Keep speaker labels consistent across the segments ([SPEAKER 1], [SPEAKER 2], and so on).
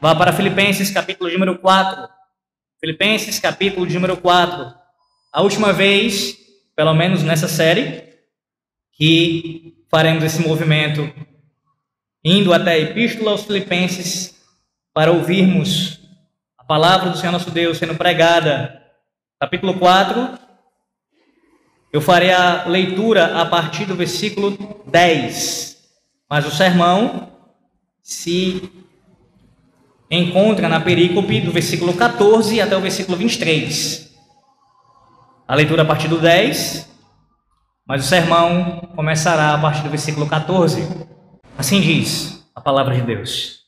[SPEAKER 1] Vá para Filipenses, capítulo número 4. Filipenses, capítulo número 4. A última vez, pelo menos nessa série, que faremos esse movimento indo até a Epístola aos Filipenses para ouvirmos a palavra do Senhor nosso Deus sendo pregada. Capítulo 4. Eu farei a leitura a partir do versículo 10. Mas o sermão se encontra na perícope do versículo 14 até o versículo 23. A leitura a partir do 10, mas o sermão começará a partir do versículo 14. Assim diz a palavra de Deus.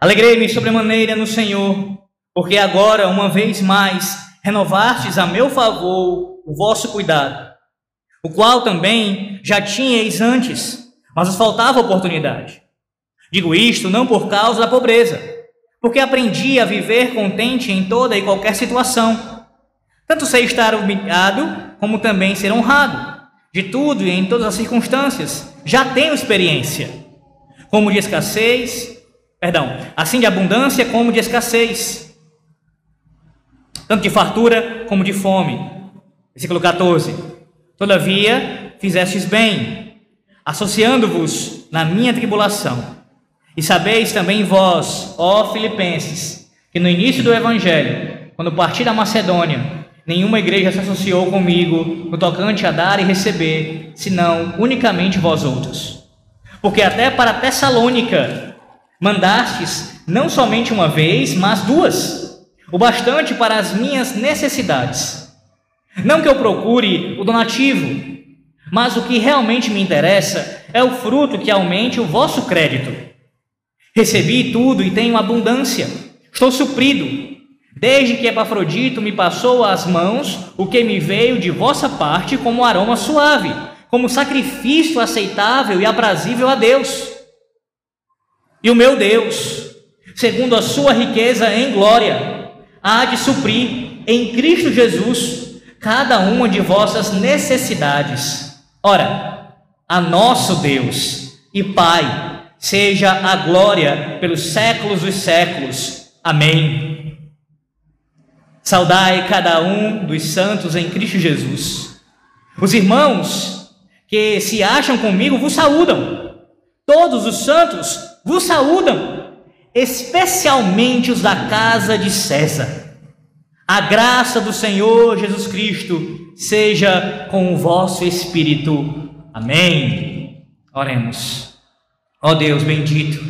[SPEAKER 1] Alegrei-me sobremaneira no Senhor, porque agora, uma vez mais, renovastes a meu favor o vosso cuidado, o qual também já tinhais antes, mas vos faltava oportunidade. Digo isto não por causa da pobreza, porque aprendi a viver contente em toda e qualquer situação. Tanto sei estar humilhado, como também ser honrado. De tudo e em todas as circunstâncias, já tenho experiência. Como de escassez, perdão, assim de abundância como de escassez. Tanto de fartura como de fome. Versículo 14. Todavia, fizestes bem, associando-vos na minha tribulação e sabeis também vós, ó Filipenses, que no início do Evangelho, quando parti da Macedônia, nenhuma igreja se associou comigo no tocante a dar e receber, senão unicamente vós outros. Porque até para Tessalônica mandastes não somente uma vez, mas duas, o bastante para as minhas necessidades. Não que eu procure o donativo, mas o que realmente me interessa é o fruto que aumente o vosso crédito Recebi tudo e tenho abundância. Estou suprido. Desde que Epafrodito me passou às mãos o que me veio de vossa parte como aroma suave, como sacrifício aceitável e aprazível a Deus. E o meu Deus, segundo a sua riqueza em glória, há de suprir em Cristo Jesus cada uma de vossas necessidades. Ora, a nosso Deus e Pai seja a glória pelos séculos dos séculos. Amém. Saudai cada um dos santos em Cristo Jesus. Os irmãos que se acham comigo vos saúdam. Todos os santos vos saúdam, especialmente os da casa de César. A graça do Senhor Jesus Cristo seja com o vosso espírito. Amém. Oremos. Ó oh Deus bendito,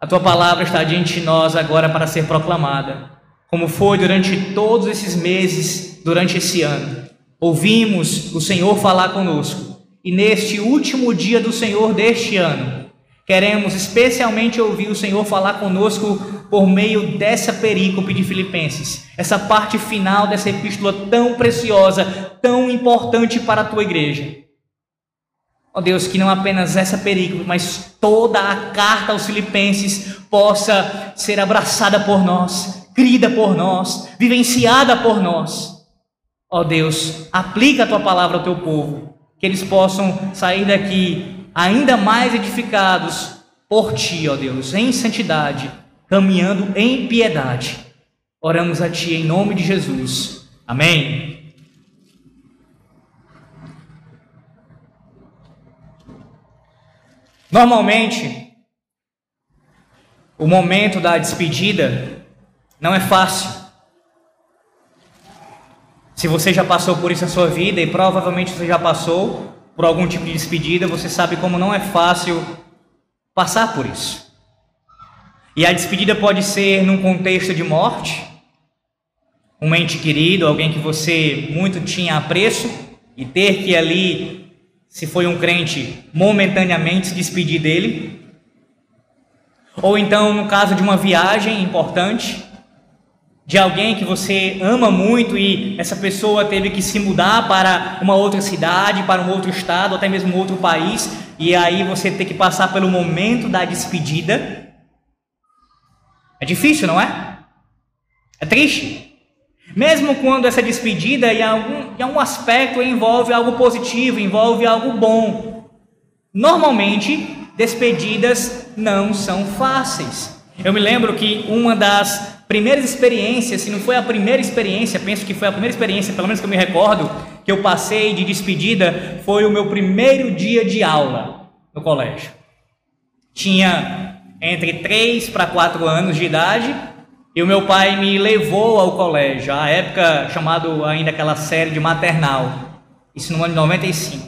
[SPEAKER 1] a tua palavra está diante de nós agora para ser proclamada, como foi durante todos esses meses, durante esse ano. Ouvimos o Senhor falar conosco e neste último dia do Senhor deste ano, queremos especialmente ouvir o Senhor falar conosco por meio dessa perícope de Filipenses, essa parte final dessa epístola tão preciosa, tão importante para a tua igreja. Ó Deus, que não apenas essa perícope, mas toda a carta aos Filipenses possa ser abraçada por nós, crida por nós, vivenciada por nós. Ó Deus, aplica a tua palavra ao teu povo, que eles possam sair daqui ainda mais edificados por ti, ó Deus, em santidade, caminhando em piedade. Oramos a ti em nome de Jesus. Amém. Normalmente, o momento da despedida não é fácil. Se você já passou por isso na sua vida, e provavelmente você já passou por algum tipo de despedida, você sabe como não é fácil passar por isso. E a despedida pode ser num contexto de morte, um ente querido, alguém que você muito tinha apreço, e ter que ali se foi um crente, momentaneamente se despedir dele. Ou então, no caso de uma viagem importante, de alguém que você ama muito e essa pessoa teve que se mudar para uma outra cidade, para um outro estado, até mesmo um outro país, e aí você tem que passar pelo momento da despedida. É difícil, não é? É triste. Mesmo quando essa despedida, em algum, em algum aspecto, envolve algo positivo, envolve algo bom. Normalmente, despedidas não são fáceis. Eu me lembro que uma das primeiras experiências, se não foi a primeira experiência, penso que foi a primeira experiência, pelo menos que eu me recordo, que eu passei de despedida, foi o meu primeiro dia de aula no colégio. Tinha entre 3 para 4 anos de idade e o meu pai me levou ao colégio, à época chamado ainda aquela série de maternal, isso no ano de 95.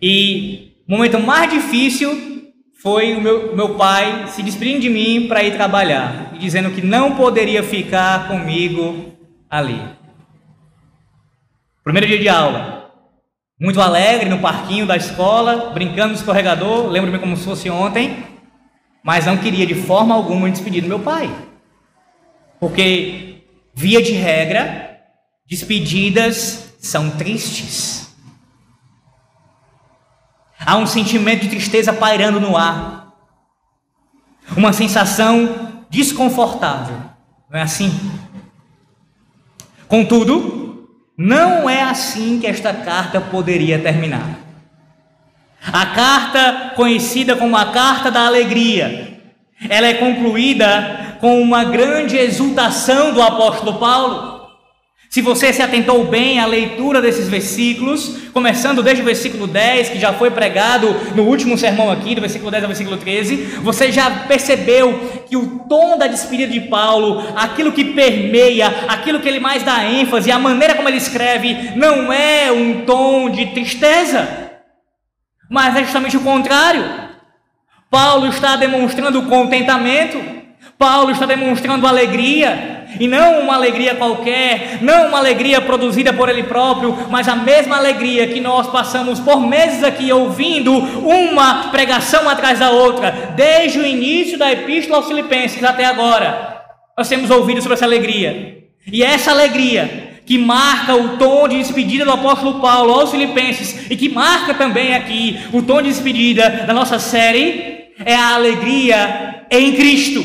[SPEAKER 1] E o momento mais difícil foi o meu, meu pai se despedindo de mim para ir trabalhar, dizendo que não poderia ficar comigo ali. Primeiro dia de aula, muito alegre no parquinho da escola, brincando no escorregador, lembro-me como se fosse ontem, mas não queria de forma alguma me despedir do meu pai. Porque, via de regra, despedidas são tristes. Há um sentimento de tristeza pairando no ar. Uma sensação desconfortável. Não é assim? Contudo, não é assim que esta carta poderia terminar. A carta, conhecida como a Carta da Alegria, ela é concluída com uma grande exultação do apóstolo Paulo. Se você se atentou bem à leitura desses versículos, começando desde o versículo 10, que já foi pregado no último sermão aqui, do versículo 10 ao versículo 13, você já percebeu que o tom da despedida de Paulo, aquilo que permeia, aquilo que ele mais dá ênfase, a maneira como ele escreve, não é um tom de tristeza, mas é justamente o contrário. Paulo está demonstrando contentamento, Paulo está demonstrando alegria, e não uma alegria qualquer, não uma alegria produzida por ele próprio, mas a mesma alegria que nós passamos por meses aqui ouvindo uma pregação atrás da outra, desde o início da Epístola aos Filipenses até agora. Nós temos ouvido sobre essa alegria. E essa alegria que marca o tom de despedida do apóstolo Paulo aos Filipenses e que marca também aqui o tom de despedida da nossa série é a alegria em Cristo.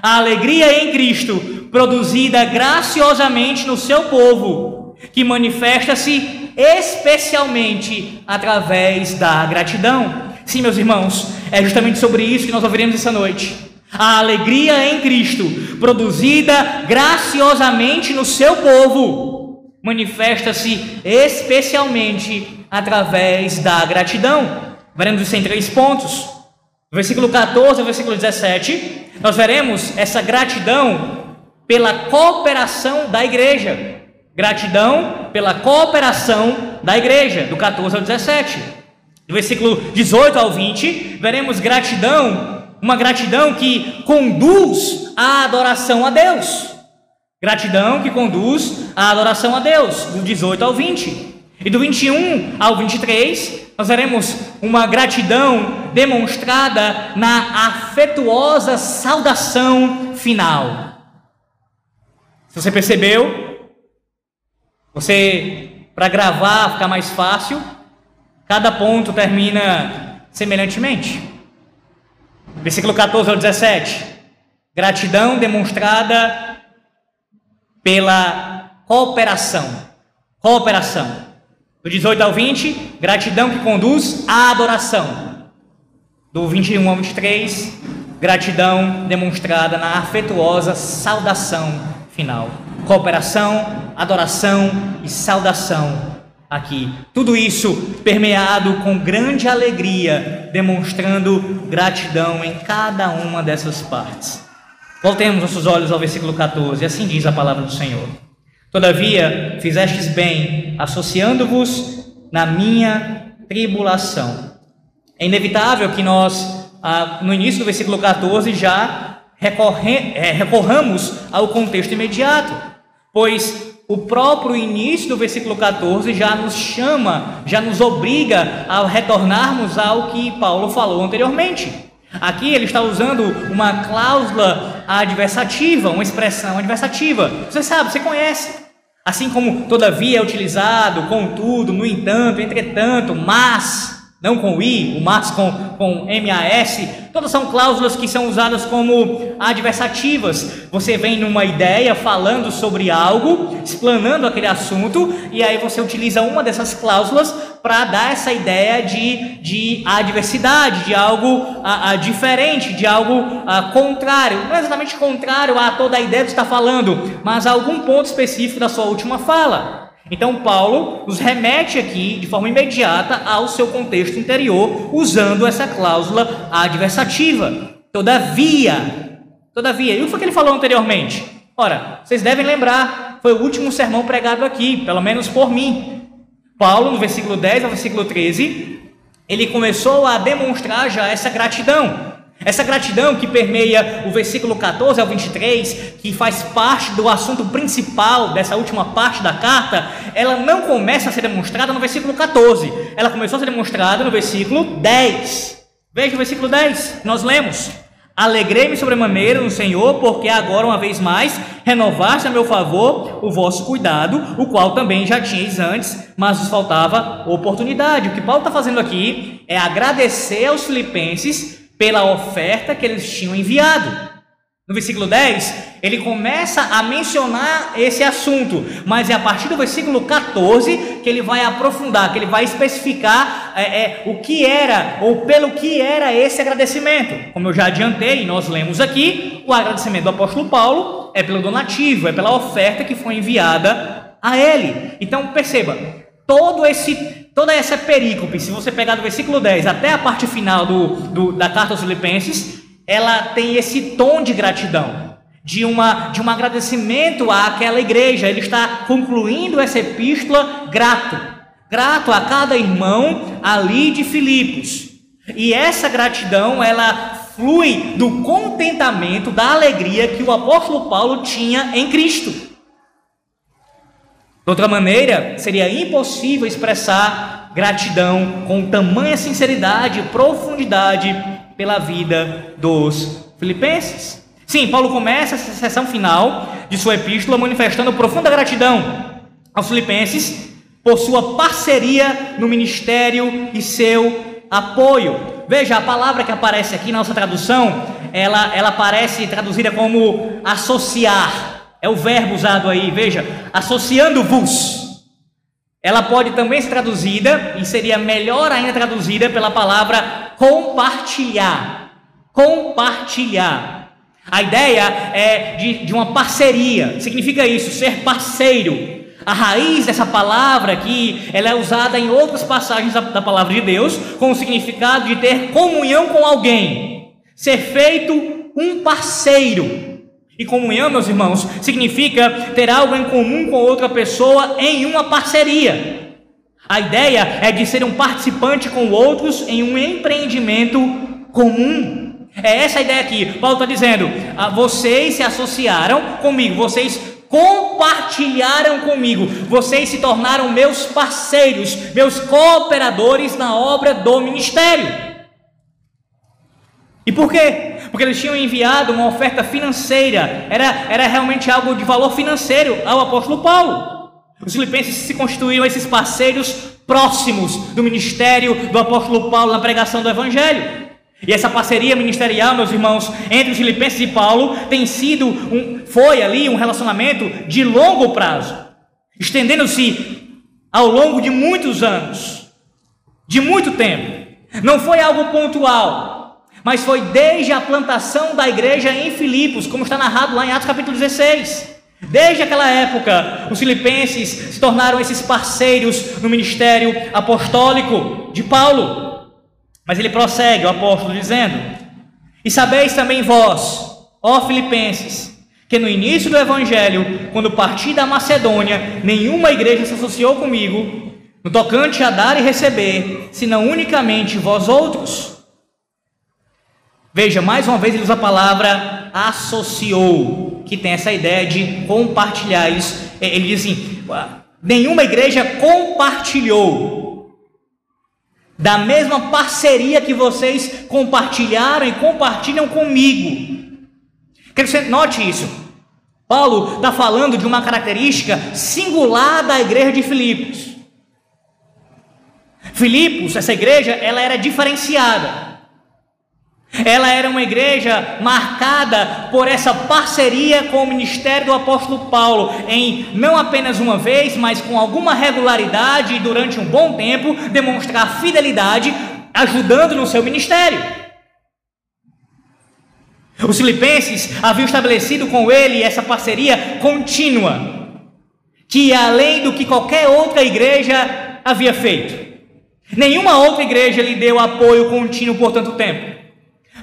[SPEAKER 1] A alegria em Cristo produzida graciosamente no seu povo, que manifesta-se especialmente através da gratidão. Sim, meus irmãos, é justamente sobre isso que nós ouviremos essa noite. A alegria em Cristo, produzida graciosamente no seu povo, manifesta-se especialmente através da gratidão. Veremos isso em três pontos. Versículo 14 ao versículo 17, nós veremos essa gratidão pela cooperação da igreja. Gratidão pela cooperação da igreja, do 14 ao 17. Do versículo 18 ao 20, veremos gratidão, uma gratidão que conduz à adoração a Deus. Gratidão que conduz à adoração a Deus, do 18 ao 20. E do 21 ao 23, nós veremos uma gratidão demonstrada na afetuosa saudação final. Se você percebeu, você, para gravar ficar mais fácil, cada ponto termina semelhantemente. Versículo 14 ao 17. Gratidão demonstrada pela cooperação. Cooperação. Do 18 ao 20, gratidão que conduz à adoração. Do 21 ao 23, gratidão demonstrada na afetuosa saudação final. Cooperação, adoração e saudação aqui. Tudo isso permeado com grande alegria, demonstrando gratidão em cada uma dessas partes. Voltemos nossos olhos ao versículo 14, assim diz a palavra do Senhor. Todavia, fizestes bem, associando-vos na minha tribulação. É inevitável que nós, ah, no início do versículo 14, já é, recorramos ao contexto imediato, pois o próprio início do versículo 14 já nos chama, já nos obriga a retornarmos ao que Paulo falou anteriormente. Aqui ele está usando uma cláusula adversativa, uma expressão adversativa. Você sabe, você conhece. Assim como todavia é utilizado, contudo, no entanto, entretanto, mas. Não com I, o mas com, com MAS, todas são cláusulas que são usadas como adversativas. Você vem numa ideia falando sobre algo, explanando aquele assunto, e aí você utiliza uma dessas cláusulas para dar essa ideia de, de adversidade, de algo a, a diferente, de algo a, contrário. Não é exatamente contrário a toda a ideia que está falando, mas a algum ponto específico da sua última fala. Então, Paulo nos remete aqui de forma imediata ao seu contexto interior, usando essa cláusula adversativa. Todavia, todavia, e o que foi que ele falou anteriormente? Ora, vocês devem lembrar, foi o último sermão pregado aqui, pelo menos por mim. Paulo, no versículo 10 ao versículo 13, ele começou a demonstrar já essa gratidão. Essa gratidão que permeia o versículo 14 ao 23, que faz parte do assunto principal dessa última parte da carta, ela não começa a ser demonstrada no versículo 14, ela começou a ser demonstrada no versículo 10. Veja o versículo 10, nós lemos: Alegrei-me sobremaneira no Senhor, porque agora, uma vez mais, renovaste a meu favor o vosso cuidado, o qual também já tinhais antes, mas vos faltava oportunidade. O que Paulo está fazendo aqui é agradecer aos filipenses pela oferta que eles tinham enviado. No versículo 10, ele começa a mencionar esse assunto, mas é a partir do versículo 14 que ele vai aprofundar, que ele vai especificar é, é, o que era, ou pelo que era esse agradecimento. Como eu já adiantei, nós lemos aqui, o agradecimento do apóstolo Paulo é pelo donativo, é pela oferta que foi enviada a ele. Então perceba, todo esse Toda essa perícope, se você pegar do versículo 10 até a parte final do, do, da carta aos Filipenses, ela tem esse tom de gratidão, de, uma, de um agradecimento àquela igreja. Ele está concluindo essa epístola grato, grato a cada irmão ali de Filipos. E essa gratidão, ela flui do contentamento, da alegria que o apóstolo Paulo tinha em Cristo. De outra maneira, seria impossível expressar gratidão com tamanha sinceridade e profundidade pela vida dos filipenses. Sim, Paulo começa essa sessão final de sua epístola manifestando profunda gratidão aos filipenses por sua parceria no ministério e seu apoio. Veja, a palavra que aparece aqui na nossa tradução, ela, ela aparece traduzida como associar. É o verbo usado aí, veja, associando-vos. Ela pode também ser traduzida, e seria melhor ainda traduzida pela palavra compartilhar. Compartilhar. A ideia é de, de uma parceria, significa isso, ser parceiro. A raiz dessa palavra aqui, ela é usada em outras passagens da, da palavra de Deus, com o significado de ter comunhão com alguém, ser feito um parceiro. E comunhão, meus irmãos, significa ter algo em comum com outra pessoa em uma parceria. A ideia é de ser um participante com outros em um empreendimento comum. É essa a ideia aqui. Paulo está dizendo: ah, vocês se associaram comigo, vocês compartilharam comigo, vocês se tornaram meus parceiros, meus cooperadores na obra do ministério. E por quê? Porque eles tinham enviado uma oferta financeira, era, era realmente algo de valor financeiro ao apóstolo Paulo. Os filipenses se constituíram esses parceiros próximos do ministério do apóstolo Paulo na pregação do evangelho. E essa parceria ministerial, meus irmãos, entre os filipenses e Paulo tem sido um, foi ali um relacionamento de longo prazo, estendendo-se ao longo de muitos anos, de muito tempo. Não foi algo pontual, mas foi desde a plantação da igreja em Filipos, como está narrado lá em Atos capítulo 16. Desde aquela época, os filipenses se tornaram esses parceiros no ministério apostólico de Paulo. Mas ele prossegue, o apóstolo, dizendo: E sabeis também vós, ó filipenses, que no início do evangelho, quando parti da Macedônia, nenhuma igreja se associou comigo, no tocante a dar e receber, senão unicamente vós outros. Veja, mais uma vez ele usa a palavra associou, que tem essa ideia de compartilhar isso. Ele diz assim: nenhuma igreja compartilhou da mesma parceria que vocês compartilharam e compartilham comigo. Quero que você note isso. Paulo está falando de uma característica singular da igreja de Filipos. Filipos, essa igreja, ela era diferenciada. Ela era uma igreja marcada por essa parceria com o ministério do apóstolo Paulo, em não apenas uma vez, mas com alguma regularidade e durante um bom tempo, demonstrar fidelidade, ajudando no seu ministério. Os filipenses haviam estabelecido com ele essa parceria contínua, que além do que qualquer outra igreja havia feito. Nenhuma outra igreja lhe deu apoio contínuo por tanto tempo.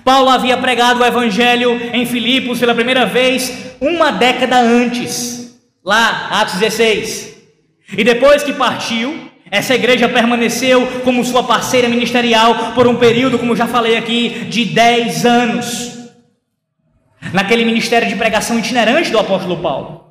[SPEAKER 1] Paulo havia pregado o evangelho em Filipos pela primeira vez uma década antes, lá, Atos 16. E depois que partiu, essa igreja permaneceu como sua parceira ministerial por um período, como já falei aqui, de 10 anos. Naquele ministério de pregação itinerante do apóstolo Paulo.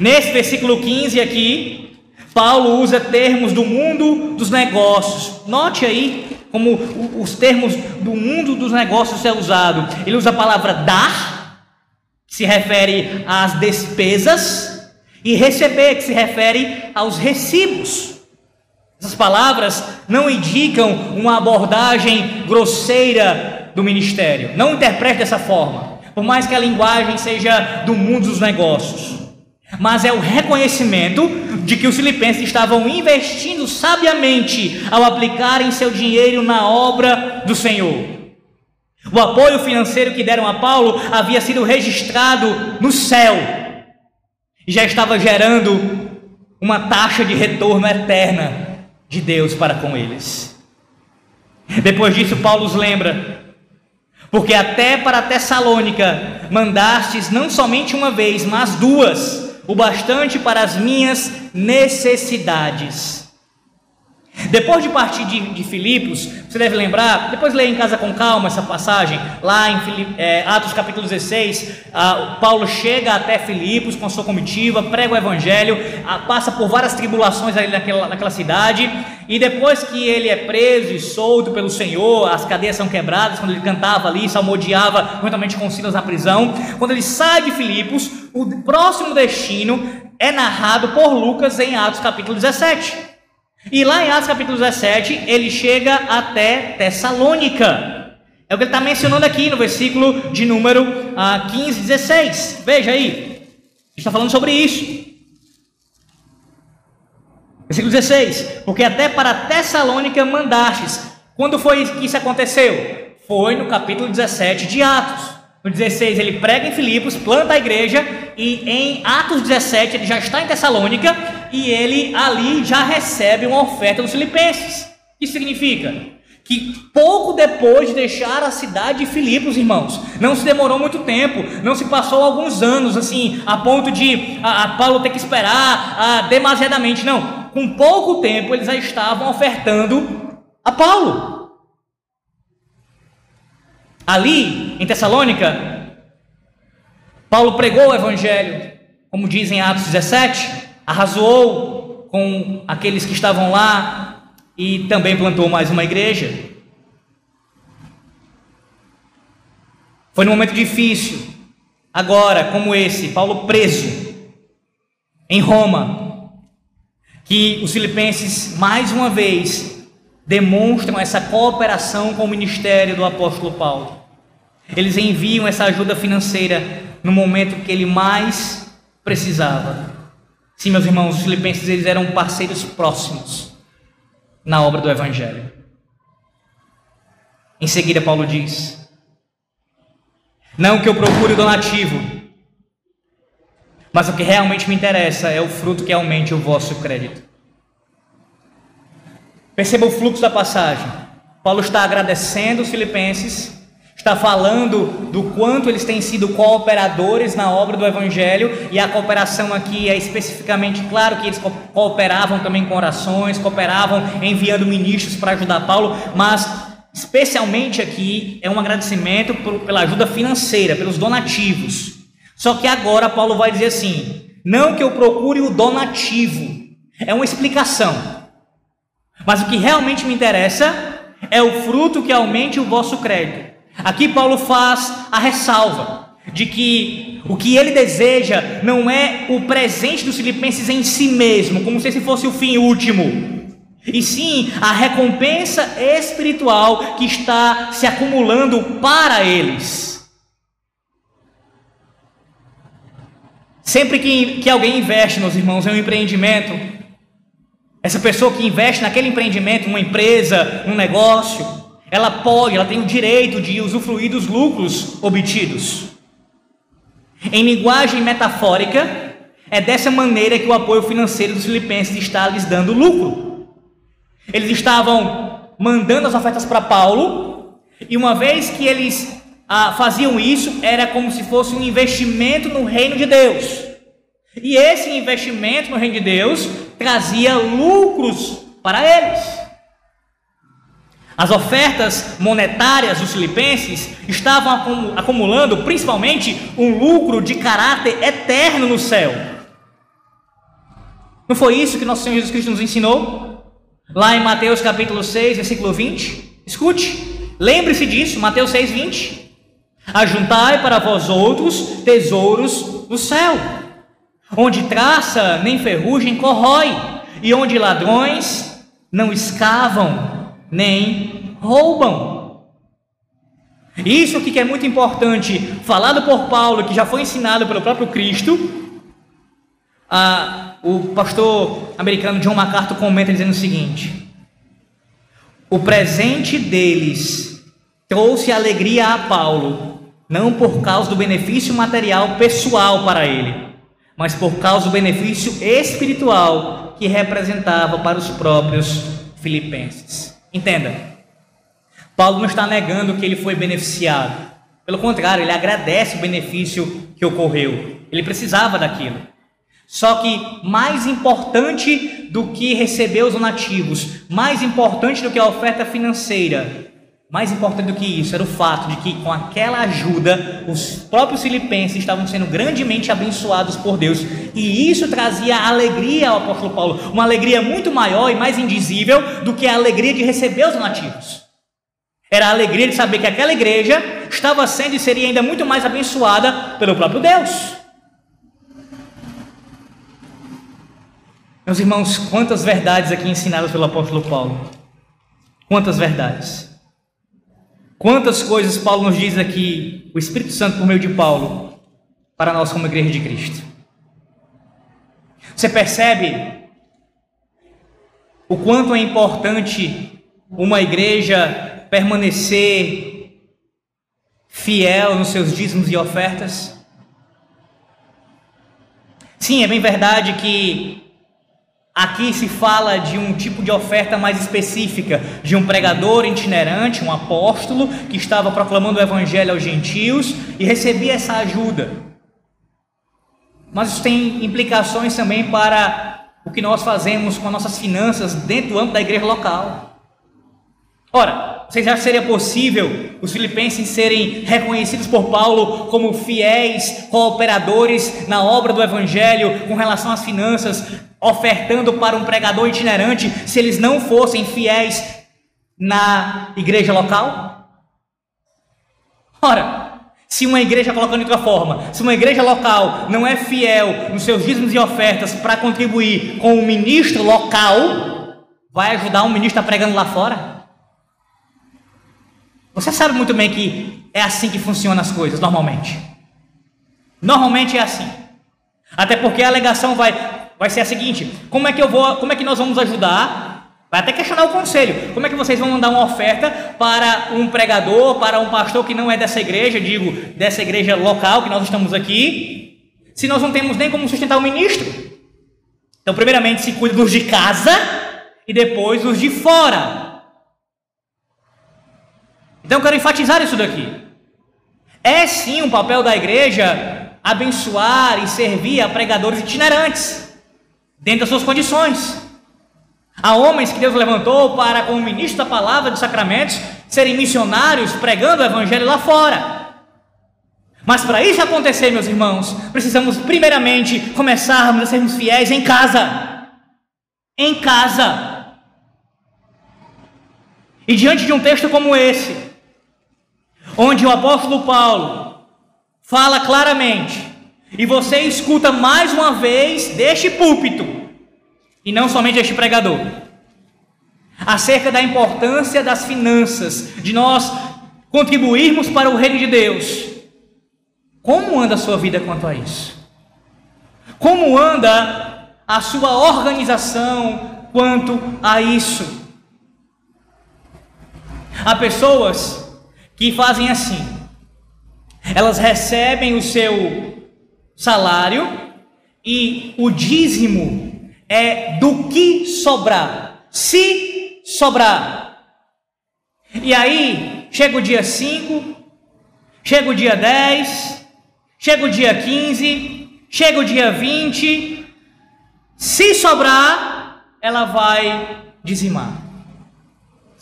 [SPEAKER 1] Nesse versículo 15 aqui, Paulo usa termos do mundo dos negócios. Note aí como os termos do mundo dos negócios é usado. Ele usa a palavra dar, que se refere às despesas, e receber, que se refere aos recibos. Essas palavras não indicam uma abordagem grosseira do ministério. Não interprete dessa forma, por mais que a linguagem seja do mundo dos negócios mas é o reconhecimento de que os filipenses estavam investindo sabiamente ao aplicarem seu dinheiro na obra do Senhor. O apoio financeiro que deram a Paulo havia sido registrado no céu e já estava gerando uma taxa de retorno eterna de Deus para com eles. Depois disso, Paulo os lembra porque até para Tessalônica mandastes não somente uma vez, mas duas o bastante para as minhas necessidades. Depois de partir de, de, Filipos, você deve lembrar, depois leia em casa com calma essa passagem, lá em Filip, é, Atos capítulo 16, ah, Paulo chega até Filipos com a sua comitiva, prega o evangelho, ah, passa por várias tribulações ali naquela, naquela cidade, e depois que ele é preso e solto pelo Senhor, as cadeias são quebradas, quando ele cantava ali, salmodiava juntamente com Silas na prisão, quando ele sai de Filipos, o próximo destino é narrado por Lucas em Atos capítulo 17. E lá em Atos capítulo 17, ele chega até Tessalônica. É o que ele está mencionando aqui no versículo de número ah, 15, 16. Veja aí, está falando sobre isso. Versículo 16: Porque até para Tessalônica mandastes. Quando foi que isso aconteceu? Foi no capítulo 17 de Atos. No 16 ele prega em Filipos, planta a igreja e em Atos 17 ele já está em Tessalônica e ele ali já recebe uma oferta dos filipenses. Isso significa que pouco depois de deixar a cidade de Filipos, irmãos, não se demorou muito tempo, não se passou alguns anos assim, a ponto de a, a Paulo ter que esperar a, demasiadamente, não. Com pouco tempo eles já estavam ofertando a Paulo. Ali, em Tessalônica, Paulo pregou o evangelho, como diz em Atos 17, arrasou com aqueles que estavam lá e também plantou mais uma igreja. Foi num momento difícil, agora como esse, Paulo preso em Roma, que os filipenses mais uma vez demonstram essa cooperação com o ministério do apóstolo Paulo. Eles enviam essa ajuda financeira no momento que ele mais precisava. Sim, meus irmãos, os filipenses eles eram parceiros próximos na obra do evangelho. Em seguida, Paulo diz: Não que eu procure o donativo, mas o que realmente me interessa é o fruto que aumente o vosso crédito. Perceba o fluxo da passagem. Paulo está agradecendo os filipenses, está falando do quanto eles têm sido cooperadores na obra do Evangelho, e a cooperação aqui é especificamente, claro que eles cooperavam também com orações, cooperavam enviando ministros para ajudar Paulo, mas especialmente aqui é um agradecimento por, pela ajuda financeira, pelos donativos. Só que agora Paulo vai dizer assim: não que eu procure o donativo, é uma explicação. Mas o que realmente me interessa é o fruto que aumente o vosso crédito. Aqui Paulo faz a ressalva de que o que ele deseja não é o presente dos filipenses em si mesmo, como se esse fosse o fim último. e sim a recompensa espiritual que está se acumulando para eles. Sempre que, que alguém investe, meus irmãos, em um empreendimento, essa pessoa que investe naquele empreendimento, numa empresa, num negócio, ela pode, ela tem o direito de usufruir dos lucros obtidos. Em linguagem metafórica, é dessa maneira que o apoio financeiro dos filipenses está lhes dando lucro. Eles estavam mandando as ofertas para Paulo, e uma vez que eles ah, faziam isso, era como se fosse um investimento no reino de Deus. E esse investimento no reino de Deus trazia lucros para eles. As ofertas monetárias dos filipenses estavam acumulando principalmente um lucro de caráter eterno no céu. Não foi isso que nosso Senhor Jesus Cristo nos ensinou? Lá em Mateus capítulo 6, versículo 20. Escute, lembre-se disso, Mateus 6, 20. Ajuntai para vós outros tesouros no céu, onde traça nem ferrugem corrói, e onde ladrões não escavam nem roubam. Isso que é muito importante, falado por Paulo, que já foi ensinado pelo próprio Cristo, a, o pastor americano John MacArthur comenta dizendo o seguinte: o presente deles trouxe alegria a Paulo, não por causa do benefício material pessoal para ele, mas por causa do benefício espiritual que representava para os próprios filipenses. Entenda, Paulo não está negando que ele foi beneficiado. Pelo contrário, ele agradece o benefício que ocorreu. Ele precisava daquilo. Só que mais importante do que receber os donativos, mais importante do que a oferta financeira, mais importante do que isso era o fato de que com aquela ajuda os próprios filipenses estavam sendo grandemente abençoados por Deus e isso trazia alegria ao apóstolo Paulo, uma alegria muito maior e mais indizível do que a alegria de receber os donativos. Era a alegria de saber que aquela igreja estava sendo e seria ainda muito mais abençoada pelo próprio Deus. Meus irmãos, quantas verdades aqui ensinadas pelo apóstolo Paulo. Quantas verdades. Quantas coisas Paulo nos diz aqui, o Espírito Santo por meio de Paulo, para nós como igreja de Cristo. Você percebe o quanto é importante uma igreja permanecer fiel nos seus dízimos e ofertas? Sim, é bem verdade que Aqui se fala de um tipo de oferta mais específica, de um pregador itinerante, um apóstolo, que estava proclamando o evangelho aos gentios e recebia essa ajuda. Mas isso tem implicações também para o que nós fazemos com as nossas finanças dentro do âmbito da igreja local. Ora, vocês acham que seria possível os filipenses serem reconhecidos por Paulo como fiéis cooperadores na obra do Evangelho com relação às finanças, ofertando para um pregador itinerante, se eles não fossem fiéis na igreja local? Ora, se uma igreja, colocando de outra forma, se uma igreja local não é fiel nos seus dízimos e ofertas para contribuir com o ministro local, vai ajudar um ministro a pregando lá fora? Você sabe muito bem que é assim que funcionam as coisas, normalmente. Normalmente é assim. Até porque a alegação vai, vai ser a seguinte: como é que eu vou, como é que nós vamos ajudar? Vai até questionar o conselho. Como é que vocês vão mandar uma oferta para um pregador, para um pastor que não é dessa igreja, digo, dessa igreja local que nós estamos aqui, se nós não temos nem como sustentar o ministro? Então, primeiramente, se cuida dos de casa e depois os de fora. Então, eu quero enfatizar isso daqui. É sim um papel da igreja abençoar e servir a pregadores itinerantes dentro das suas condições. Há homens que Deus levantou para, como ministro da palavra dos sacramentos, serem missionários pregando o evangelho lá fora. Mas para isso acontecer, meus irmãos, precisamos primeiramente começarmos a sermos fiéis em casa. Em casa. E diante de um texto como esse, onde o apóstolo Paulo fala claramente e você escuta mais uma vez deste púlpito, e não somente este pregador. acerca da importância das finanças, de nós contribuirmos para o reino de Deus. Como anda a sua vida quanto a isso? Como anda a sua organização quanto a isso? Há pessoas que fazem assim: elas recebem o seu salário e o dízimo é do que sobrar. Se sobrar. E aí, chega o dia 5, chega o dia 10, chega o dia 15, chega o dia 20. Se sobrar, ela vai dizimar.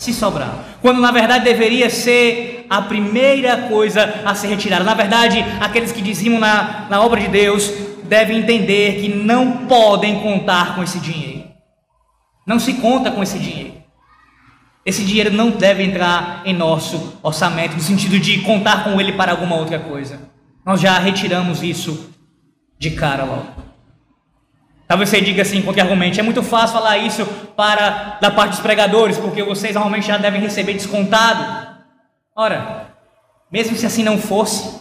[SPEAKER 1] Se sobrar. Quando na verdade deveria ser a primeira coisa a ser retirada. Na verdade, aqueles que dizimam na, na obra de Deus devem entender que não podem contar com esse dinheiro. Não se conta com esse dinheiro. Esse dinheiro não deve entrar em nosso orçamento, no sentido de contar com ele para alguma outra coisa. Nós já retiramos isso de cara logo. Talvez você diga assim, qualquer argumento, é muito fácil falar isso para da parte dos pregadores, porque vocês normalmente já devem receber descontado. Ora, mesmo se assim não fosse,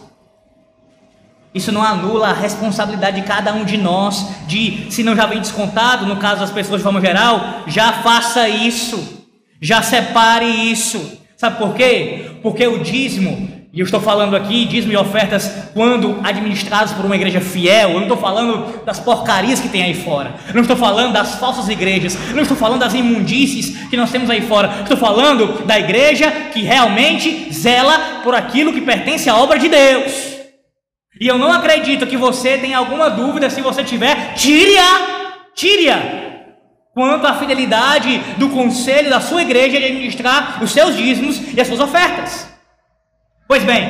[SPEAKER 1] isso não anula a responsabilidade de cada um de nós, de, se não já vem descontado, no caso das pessoas de forma geral, já faça isso, já separe isso. Sabe por quê? Porque o dízimo, e eu estou falando aqui, dízimo e ofertas, quando administrados por uma igreja fiel, eu não estou falando das porcarias que tem aí fora, eu não estou falando das falsas igrejas, eu não estou falando das imundícies que nós temos aí fora, estou falando da igreja que realmente zela por aquilo que pertence à obra de Deus. E eu não acredito que você tenha alguma dúvida, se você tiver, tire-a, tire-a. Quanto à fidelidade do conselho da sua igreja de administrar os seus dízimos e as suas ofertas. Pois bem,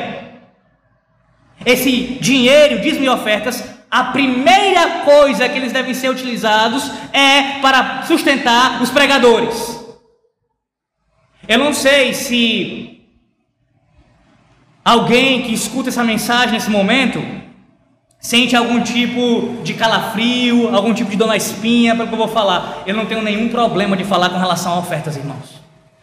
[SPEAKER 1] esse dinheiro, dízimo e ofertas, a primeira coisa que eles devem ser utilizados é para sustentar os pregadores. Eu não sei se Alguém que escuta essa mensagem nesse momento sente algum tipo de calafrio, algum tipo de dor na espinha para o que eu vou falar. Eu não tenho nenhum problema de falar com relação a ofertas, irmãos.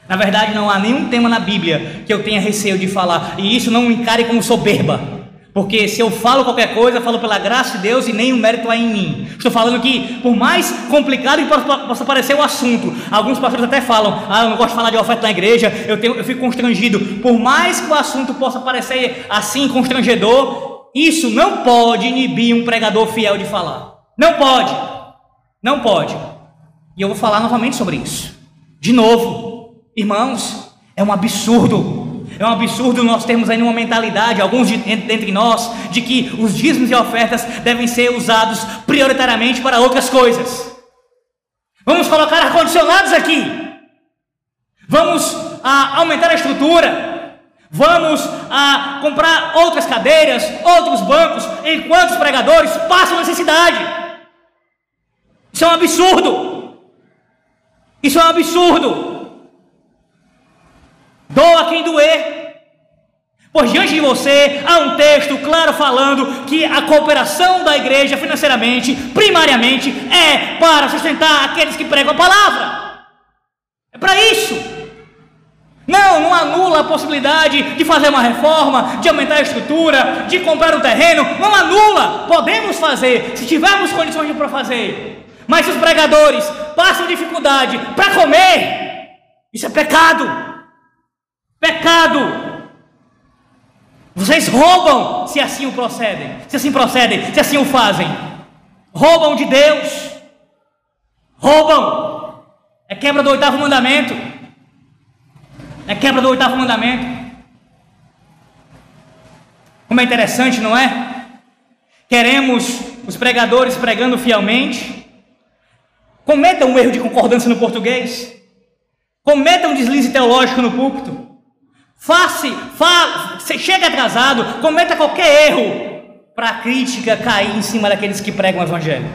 [SPEAKER 1] Na verdade, não há nenhum tema na Bíblia que eu tenha receio de falar, e isso não me encare como soberba. Porque se eu falo qualquer coisa, falo pela graça de Deus e nem o mérito é em mim. Estou falando que, por mais complicado que possa parecer o assunto, alguns pastores até falam: Ah, eu não gosto de falar de oferta na igreja, eu, tenho, eu fico constrangido. Por mais que o assunto possa parecer assim constrangedor, isso não pode inibir um pregador fiel de falar. Não pode. Não pode. E eu vou falar novamente sobre isso. De novo, irmãos, é um absurdo é um absurdo nós termos aí uma mentalidade, alguns de, dentre nós, de que os dízimos e ofertas devem ser usados prioritariamente para outras coisas. Vamos colocar ar-condicionados aqui. Vamos a, aumentar a estrutura. Vamos a comprar outras cadeiras, outros bancos, enquanto os pregadores passam necessidade. Isso é um absurdo. Isso é um absurdo. Quem doer. Pois diante de você há um texto claro falando que a cooperação da igreja financeiramente, primariamente, é para sustentar aqueles que pregam a palavra. É para isso. Não, não anula a possibilidade de fazer uma reforma, de aumentar a estrutura, de comprar um terreno. Não anula. Podemos fazer, se tivermos condições para fazer. Mas se os pregadores passam dificuldade para comer, isso é pecado. Pecado. Vocês roubam se assim o procedem, se assim procedem, se assim o fazem. Roubam de Deus. Roubam. É quebra do oitavo mandamento. É quebra do oitavo mandamento. Como é interessante, não é? Queremos os pregadores pregando fielmente. Cometam um erro de concordância no português. Cometam um deslize teológico no púlpito. Faça, fa, chega atrasado, cometa qualquer erro para a crítica cair em cima daqueles que pregam o evangelho.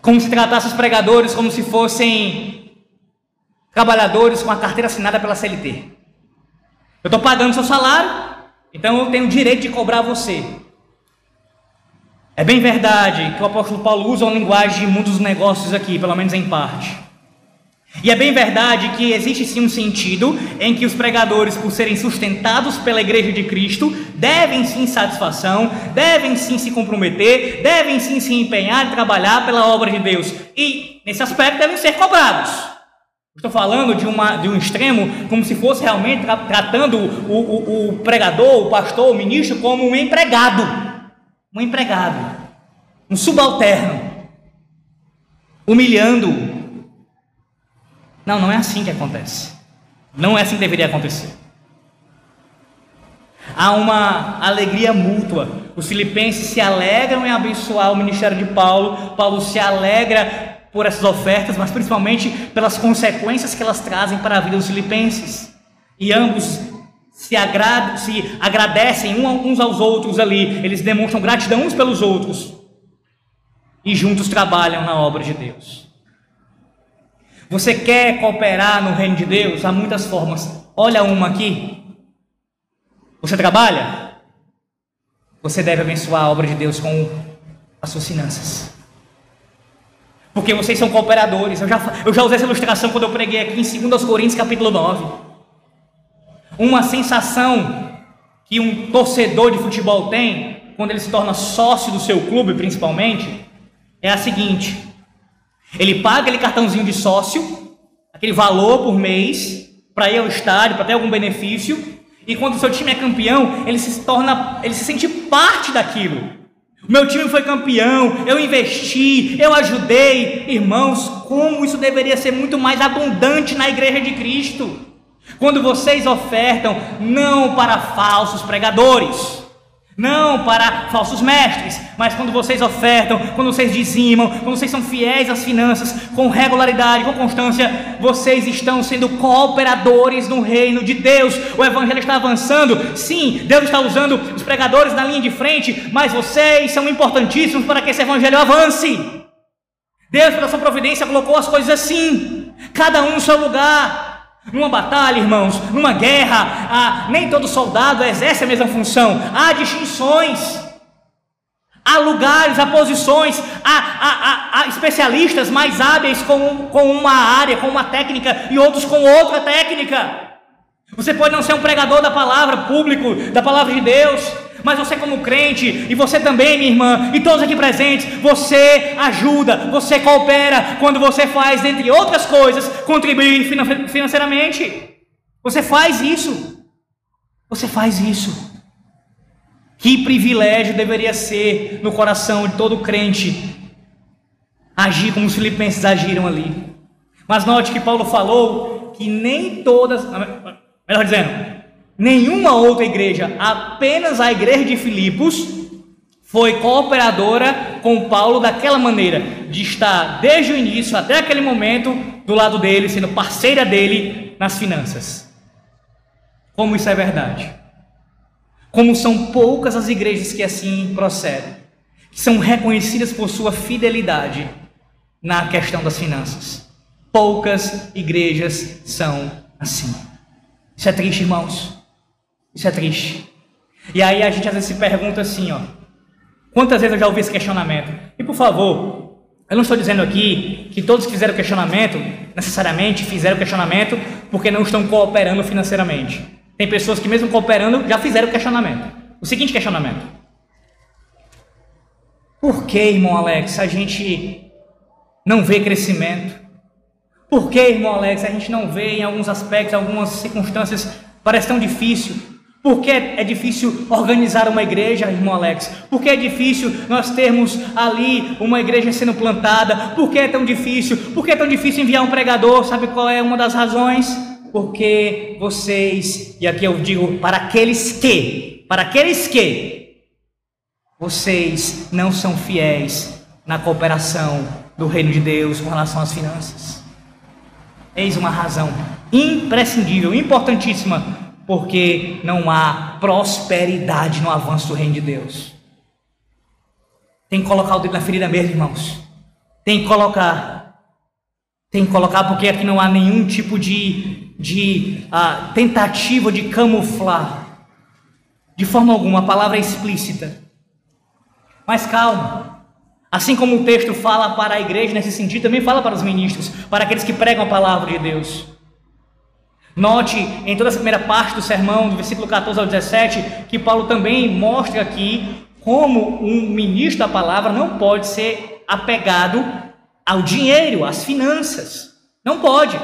[SPEAKER 1] Como se tratasse os pregadores como se fossem trabalhadores com a carteira assinada pela CLT. Eu estou pagando seu salário, então eu tenho o direito de cobrar você. É bem verdade que o apóstolo Paulo usa uma linguagem de mundo dos negócios aqui, pelo menos em parte. E é bem verdade que existe sim um sentido em que os pregadores, por serem sustentados pela igreja de Cristo, devem sim satisfação, devem sim se comprometer, devem sim se empenhar e trabalhar pela obra de Deus. E, nesse aspecto, devem ser cobrados. Estou falando de, uma, de um extremo como se fosse realmente tra tratando o, o, o pregador, o pastor, o ministro como um empregado. Um empregado. Um subalterno. Humilhando não, não é assim que acontece. Não é assim que deveria acontecer. Há uma alegria mútua. Os filipenses se alegram em abençoar o ministério de Paulo. Paulo se alegra por essas ofertas, mas principalmente pelas consequências que elas trazem para a vida dos filipenses. E ambos se, agrad se agradecem uns aos outros ali. Eles demonstram gratidão uns pelos outros. E juntos trabalham na obra de Deus. Você quer cooperar no reino de Deus? Há muitas formas. Olha uma aqui. Você trabalha? Você deve abençoar a obra de Deus com as suas finanças. Porque vocês são cooperadores. Eu já, eu já usei essa ilustração quando eu preguei aqui em 2 Coríntios capítulo 9. Uma sensação que um torcedor de futebol tem, quando ele se torna sócio do seu clube principalmente, é a seguinte: ele paga aquele cartãozinho de sócio, aquele valor por mês, para ir ao estádio, para ter algum benefício, e quando o seu time é campeão, ele se torna, ele se sente parte daquilo. Meu time foi campeão, eu investi, eu ajudei. Irmãos, como isso deveria ser muito mais abundante na igreja de Cristo. Quando vocês ofertam, não para falsos pregadores, não para falsos mestres, mas quando vocês ofertam, quando vocês dizimam, quando vocês são fiéis às finanças, com regularidade, com constância, vocês estão sendo cooperadores no reino de Deus. O evangelho está avançando, sim, Deus está usando os pregadores na linha de frente, mas vocês são importantíssimos para que esse evangelho avance. Deus, pela sua providência, colocou as coisas assim, cada um no seu lugar. Numa batalha, irmãos, numa guerra, ah, nem todo soldado exerce a mesma função. Há distinções, há lugares, há posições, há, há, há, especialistas mais hábeis com, com uma área, com uma técnica e outros com outra técnica. Você pode não ser um pregador da palavra público, da palavra de Deus, mas você, como crente, e você também, minha irmã, e todos aqui presentes, você ajuda, você coopera quando você faz, entre outras coisas, contribuir financeiramente. Você faz isso. Você faz isso. Que privilégio deveria ser no coração de todo crente agir como os filipenses agiram ali. Mas note que Paulo falou que nem todas, melhor dizendo, Nenhuma outra igreja, apenas a igreja de Filipos, foi cooperadora com Paulo daquela maneira, de estar desde o início até aquele momento do lado dele, sendo parceira dele nas finanças. Como isso é verdade? Como são poucas as igrejas que assim procedem, que são reconhecidas por sua fidelidade na questão das finanças. Poucas igrejas são assim. Isso é triste, irmãos. Isso é triste. E aí a gente às vezes se pergunta assim, ó. Quantas vezes eu já ouvi esse questionamento? E por favor, eu não estou dizendo aqui que todos que fizeram questionamento, necessariamente fizeram questionamento porque não estão cooperando financeiramente. Tem pessoas que mesmo cooperando já fizeram questionamento. O seguinte questionamento. Por que, irmão Alex, a gente não vê crescimento? Por que, irmão Alex, a gente não vê em alguns aspectos, algumas circunstâncias, parece tão difícil por que é difícil organizar uma igreja, irmão Alex? Por que é difícil nós termos ali uma igreja sendo plantada? Por que é tão difícil? Por que é tão difícil enviar um pregador? Sabe qual é uma das razões? Porque vocês, e aqui eu digo para aqueles que, para aqueles que, vocês não são fiéis na cooperação do reino de Deus com relação às finanças. Eis uma razão imprescindível, importantíssima porque não há prosperidade no avanço do reino de Deus. Tem que colocar o dedo na ferida mesmo, irmãos. Tem que colocar. Tem que colocar porque aqui não há nenhum tipo de, de uh, tentativa de camuflar. De forma alguma, a palavra é explícita. Mas calma. Assim como o texto fala para a igreja nesse sentido, também fala para os ministros, para aqueles que pregam a palavra de Deus. Note em toda essa primeira parte do sermão, do versículo 14 ao 17, que Paulo também mostra aqui como um ministro da palavra não pode ser apegado ao dinheiro, às finanças. Não pode.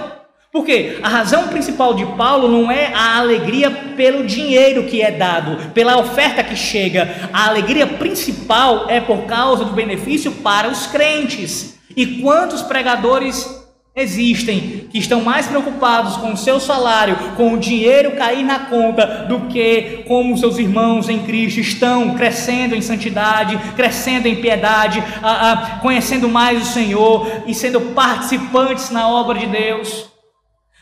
[SPEAKER 1] Porque a razão principal de Paulo não é a alegria pelo dinheiro que é dado, pela oferta que chega. A alegria principal é por causa do benefício para os crentes. E quantos pregadores existem que estão mais preocupados com o seu salário, com o dinheiro cair na conta, do que como seus irmãos em Cristo estão crescendo em santidade, crescendo em piedade, conhecendo mais o Senhor e sendo participantes na obra de Deus.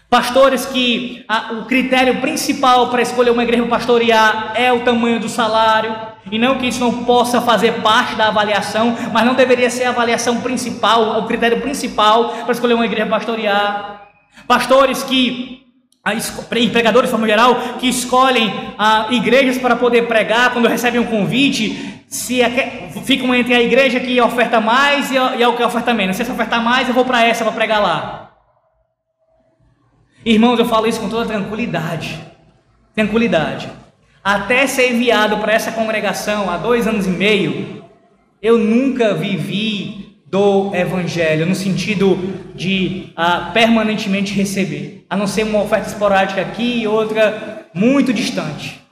[SPEAKER 1] Pastores que a, o critério principal para escolher uma igreja pastorear é o tamanho do salário, e não que isso não possa fazer parte da avaliação, mas não deveria ser a avaliação principal, o critério principal para escolher uma igreja pastorear. Pastores que pregadores de forma geral que escolhem ah, igrejas para poder pregar quando recebem um convite, se é, ficam entre a igreja que oferta mais e a, e a que oferta menos. Se essa oferta mais, eu vou para essa para pregar lá. Irmãos, eu falo isso com toda tranquilidade. Tranquilidade. Até ser enviado para essa congregação há dois anos e meio, eu nunca vivi do Evangelho no sentido de ah, permanentemente receber, a não ser uma oferta esporádica aqui e outra muito distante.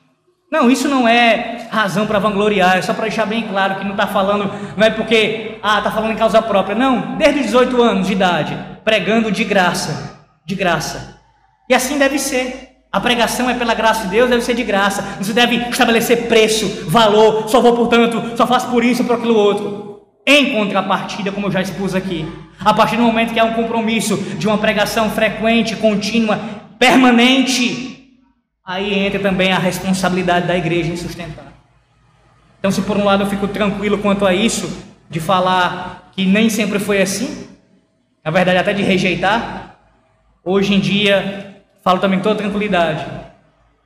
[SPEAKER 1] Não, isso não é razão para vangloriar, é só para deixar bem claro que não está falando, não é porque, ah, está falando em causa própria. Não, desde os 18 anos de idade, pregando de graça, de graça. E assim deve ser. A pregação é pela graça de Deus, deve ser de graça. Não se deve estabelecer preço, valor, só vou por tanto, só faço por isso ou por aquilo outro. Em contrapartida, como eu já expus aqui, a partir do momento que há um compromisso de uma pregação frequente, contínua, permanente, aí entra também a responsabilidade da igreja em sustentar. Então, se por um lado eu fico tranquilo quanto a isso, de falar que nem sempre foi assim, na verdade até de rejeitar, hoje em dia Falo também com toda tranquilidade.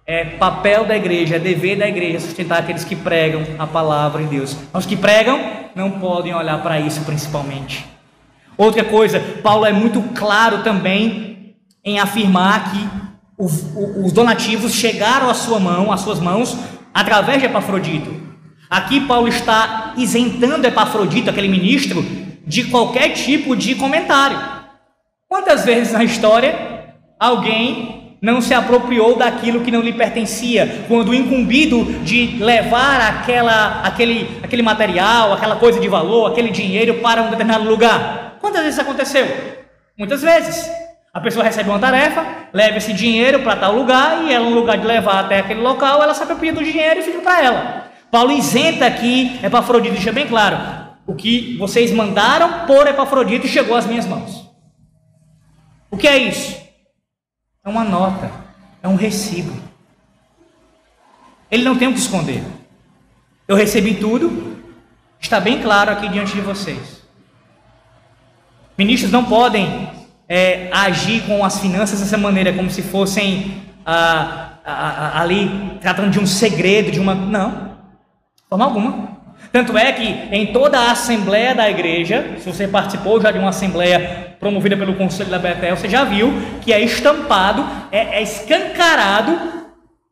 [SPEAKER 1] É papel da igreja, é dever da igreja sustentar aqueles que pregam a palavra de Deus. Os que pregam não podem olhar para isso principalmente. Outra coisa, Paulo é muito claro também em afirmar que os donativos chegaram à sua mão, às suas mãos, através de Epafrodito. Aqui Paulo está isentando Epafrodito, aquele ministro, de qualquer tipo de comentário. Quantas vezes na história alguém não se apropriou daquilo que não lhe pertencia, quando incumbido de levar aquela, aquele, aquele material, aquela coisa de valor, aquele dinheiro para um determinado lugar. Quantas vezes isso aconteceu? Muitas vezes. A pessoa recebe uma tarefa, leva esse dinheiro para tal lugar e ela, no lugar de levar até aquele local, ela se apropria do dinheiro e fica para ela. Paulo isenta aqui Epafrodito, deixa bem claro: o que vocês mandaram por Epafrodito chegou às minhas mãos. O que é isso? É uma nota, é um recibo. Ele não tem o que esconder. Eu recebi tudo, está bem claro aqui diante de vocês. Ministros não podem é, agir com as finanças dessa maneira, como se fossem ah, ah, ah, ali tratando de um segredo, de uma. Não, de forma alguma. Tanto é que em toda a assembleia da igreja, se você participou já de uma assembleia promovida pelo Conselho da Betel, você já viu que é estampado, é, é escancarado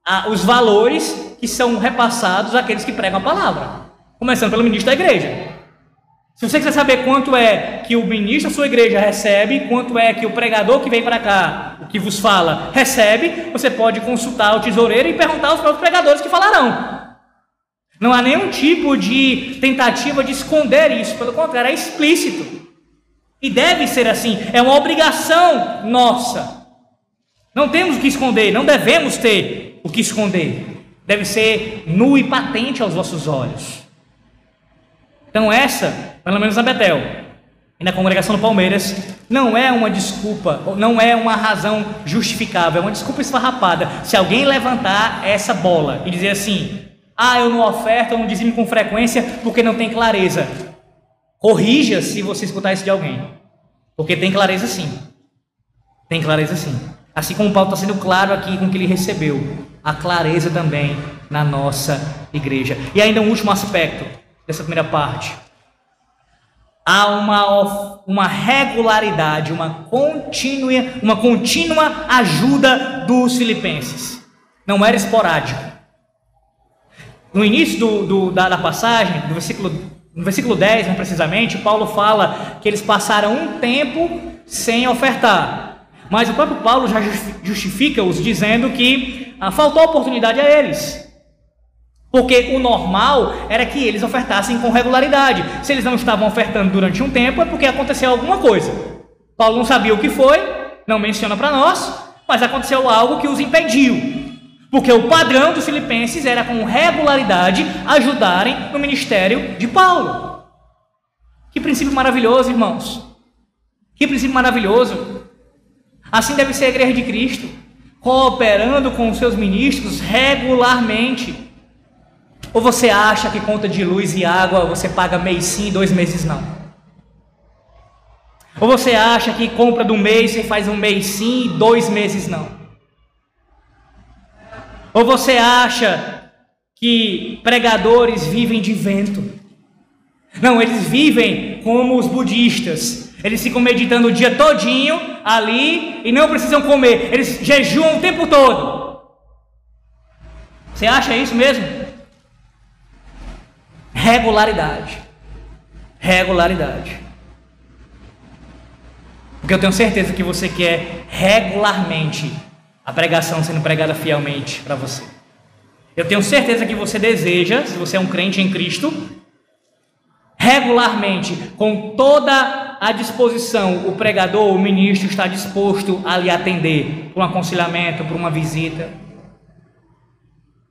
[SPEAKER 1] a, os valores que são repassados àqueles que pregam a palavra, começando pelo ministro da igreja. Se você quiser saber quanto é que o ministro da sua igreja recebe, quanto é que o pregador que vem para cá, o que vos fala, recebe, você pode consultar o tesoureiro e perguntar aos próprios pregadores que falarão. Não há nenhum tipo de tentativa de esconder isso, pelo contrário, é explícito. E deve ser assim, é uma obrigação nossa. Não temos o que esconder, não devemos ter o que esconder. Deve ser nu e patente aos vossos olhos. Então, essa, pelo menos na Betel e na congregação do Palmeiras, não é uma desculpa, não é uma razão justificável, é uma desculpa esfarrapada. Se alguém levantar essa bola e dizer assim: ah, eu não oferto, eu não dizimo com frequência porque não tem clareza. Corrija se você escutar isso de alguém. Porque tem clareza sim. Tem clareza sim. Assim como Paulo está sendo claro aqui com o que ele recebeu. A clareza também na nossa igreja. E ainda um último aspecto. dessa primeira parte. Há uma, uma regularidade, uma contínua, uma contínua ajuda dos filipenses. Não era esporádico. No início do, do, da, da passagem, do versículo, no versículo 10, mais precisamente, Paulo fala que eles passaram um tempo sem ofertar. Mas o próprio Paulo já justifica-os dizendo que ah, faltou oportunidade a eles. Porque o normal era que eles ofertassem com regularidade. Se eles não estavam ofertando durante um tempo, é porque aconteceu alguma coisa. Paulo não sabia o que foi, não menciona para nós, mas aconteceu algo que os impediu. Porque o padrão dos filipenses era com regularidade ajudarem no ministério de Paulo. Que princípio maravilhoso, irmãos. Que princípio maravilhoso. Assim deve ser a igreja de Cristo, cooperando com os seus ministros regularmente ou você acha que conta de luz e água você paga mês sim e dois meses não? Ou você acha que compra do mês você faz um mês sim e dois meses não? Ou você acha que pregadores vivem de vento? Não, eles vivem como os budistas. Eles ficam meditando o dia todinho ali e não precisam comer. Eles jejuam o tempo todo. Você acha isso mesmo? regularidade. Regularidade. Porque eu tenho certeza que você quer regularmente a pregação sendo pregada fielmente para você. Eu tenho certeza que você deseja, se você é um crente em Cristo, regularmente, com toda a disposição, o pregador, o ministro está disposto a lhe atender por um aconselhamento, por uma visita.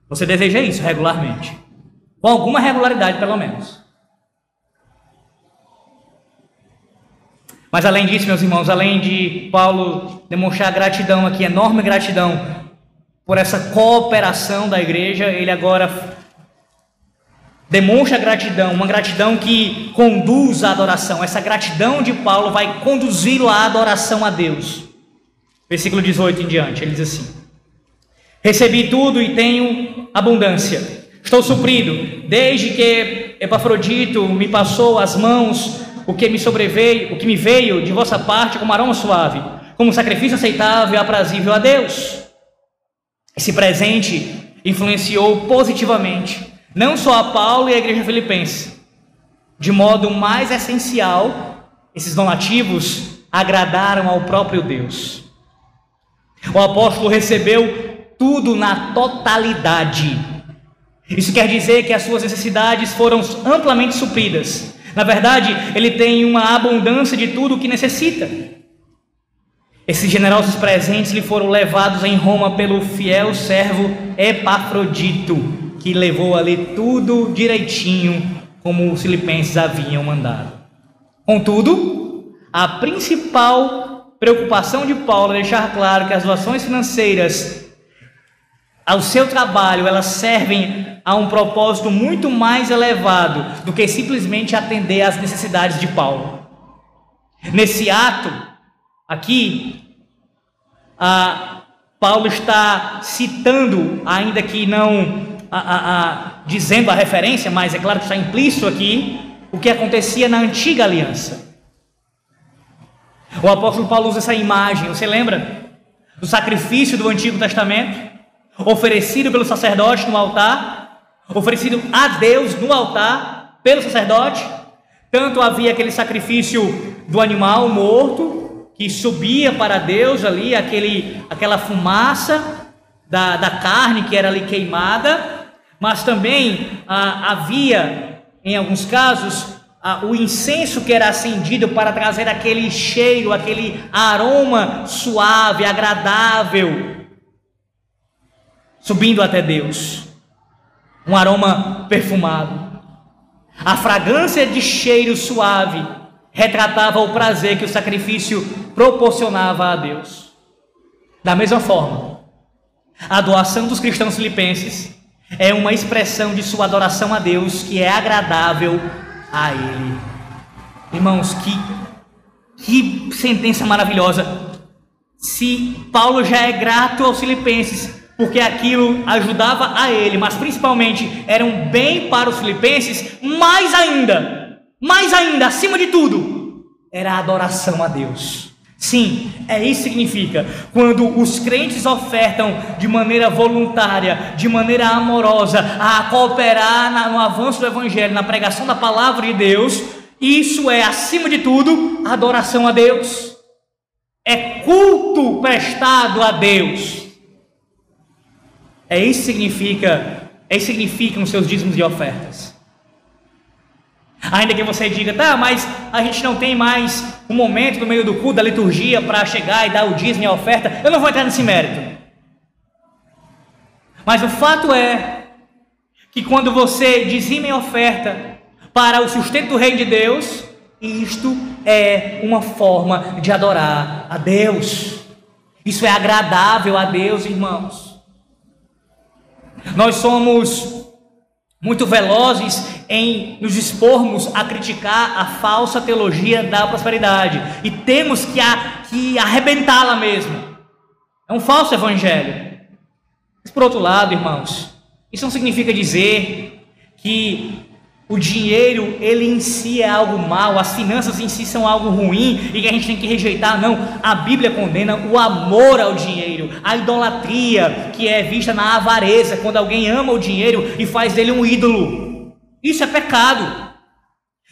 [SPEAKER 1] Você deseja isso regularmente. Com alguma regularidade, pelo menos. Mas além disso, meus irmãos, além de Paulo demonstrar gratidão aqui, enorme gratidão por essa cooperação da igreja, ele agora demonstra gratidão, uma gratidão que conduz à adoração. Essa gratidão de Paulo vai conduzi-lo à adoração a Deus. Versículo 18 em diante, ele diz assim: Recebi tudo e tenho abundância Estou suprido, desde que Epafrodito me passou as mãos, o que me sobreveio, o que me veio de vossa parte como aroma suave, como sacrifício aceitável e aprazível a Deus. Esse presente influenciou positivamente não só a Paulo e a igreja filipense, de modo mais essencial, esses donativos agradaram ao próprio Deus. O apóstolo recebeu tudo na totalidade isso quer dizer que as suas necessidades foram amplamente supridas. Na verdade, ele tem uma abundância de tudo o que necessita. Esses generosos presentes lhe foram levados em Roma pelo fiel servo Epafrodito, que levou ali tudo direitinho, como os filipenses haviam mandado. Contudo, a principal preocupação de Paulo é deixar claro que as doações financeiras ao seu trabalho, elas servem a um propósito muito mais elevado do que simplesmente atender às necessidades de Paulo. Nesse ato, aqui, a, Paulo está citando, ainda que não a, a, dizendo a referência, mas é claro que está implícito aqui, o que acontecia na antiga aliança. O apóstolo Paulo usa essa imagem, você lembra? Do sacrifício do Antigo Testamento? Oferecido pelo sacerdote no altar, oferecido a Deus no altar pelo sacerdote. Tanto havia aquele sacrifício do animal morto que subia para Deus ali, aquele, aquela fumaça da, da carne que era ali queimada, mas também ah, havia, em alguns casos, ah, o incenso que era acendido para trazer aquele cheiro, aquele aroma suave, agradável subindo até Deus. Um aroma perfumado. A fragrância de cheiro suave retratava o prazer que o sacrifício proporcionava a Deus. Da mesma forma, a doação dos cristãos filipenses é uma expressão de sua adoração a Deus que é agradável a Ele. Irmãos, que, que sentença maravilhosa. Se Paulo já é grato aos filipenses porque aquilo ajudava a ele, mas principalmente era um bem para os filipenses, mais ainda, mais ainda, acima de tudo, era a adoração a Deus. Sim, é isso que significa. Quando os crentes ofertam de maneira voluntária, de maneira amorosa, a cooperar no avanço do Evangelho, na pregação da palavra de Deus, isso é, acima de tudo, adoração a Deus. É culto prestado a Deus. É isso que significa, é isso que significam seus dízimos e ofertas. Ainda que você diga, tá, mas a gente não tem mais um momento no meio do culto, da liturgia, para chegar e dar o dízimo e a oferta, eu não vou entrar nesse mérito. Mas o fato é que quando você dizima e oferta para o sustento do reino de Deus, isto é uma forma de adorar a Deus. Isso é agradável a Deus, irmãos. Nós somos muito velozes em nos expormos a criticar a falsa teologia da prosperidade e temos que, a, que arrebentá-la mesmo. É um falso evangelho. Mas por outro lado, irmãos, isso não significa dizer que o dinheiro, ele em si é algo mal, as finanças em si são algo ruim e que a gente tem que rejeitar. Não, a Bíblia condena o amor ao dinheiro, a idolatria que é vista na avareza, quando alguém ama o dinheiro e faz dele um ídolo. Isso é pecado.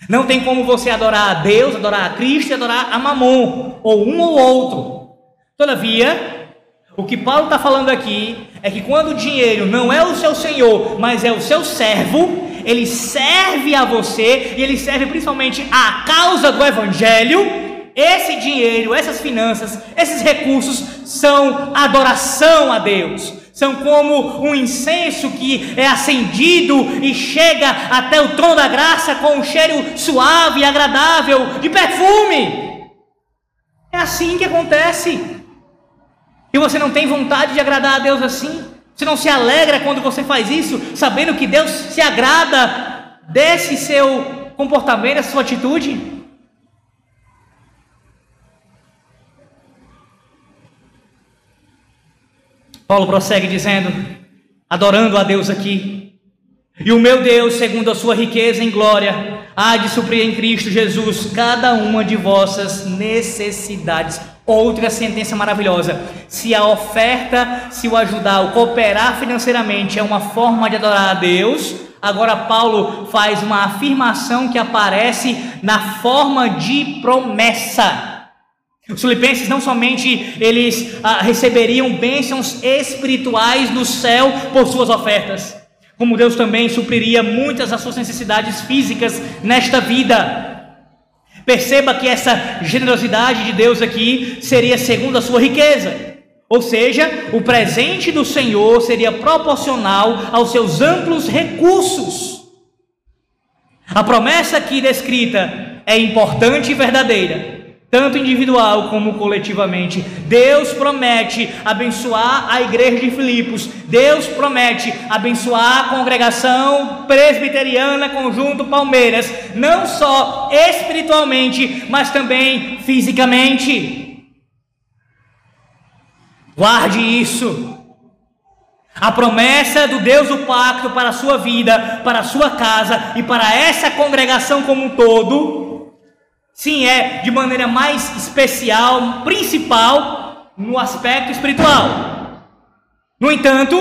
[SPEAKER 1] Não tem como você adorar a Deus, adorar a Cristo e adorar a Mamon, ou um ou outro. Todavia, o que Paulo está falando aqui é que quando o dinheiro não é o seu senhor, mas é o seu servo, ele serve a você e ele serve principalmente à causa do Evangelho. Esse dinheiro, essas finanças, esses recursos são adoração a Deus. São como um incenso que é acendido e chega até o trono da graça com um cheiro suave e agradável de perfume. É assim que acontece. E você não tem vontade de agradar a Deus assim? Você não se alegra quando você faz isso, sabendo que Deus se agrada desse seu comportamento, dessa sua atitude? Paulo prossegue dizendo, adorando a Deus aqui, e o meu Deus, segundo a sua riqueza em glória, há de suprir em Cristo Jesus cada uma de vossas necessidades Outra sentença maravilhosa: se a oferta, se o ajudar, o cooperar financeiramente é uma forma de adorar a Deus, agora Paulo faz uma afirmação que aparece na forma de promessa. Os filipenses não somente eles ah, receberiam bênçãos espirituais no céu por suas ofertas, como Deus também supriria muitas das suas necessidades físicas nesta vida. Perceba que essa generosidade de Deus aqui seria segundo a sua riqueza. Ou seja, o presente do Senhor seria proporcional aos seus amplos recursos. A promessa aqui descrita é importante e verdadeira tanto individual como coletivamente. Deus promete abençoar a igreja de Filipos. Deus promete abençoar a congregação presbiteriana Conjunto Palmeiras, não só espiritualmente, mas também fisicamente. Guarde isso. A promessa do Deus do pacto para a sua vida, para a sua casa e para essa congregação como um todo Sim, é de maneira mais especial, principal, no aspecto espiritual. No entanto,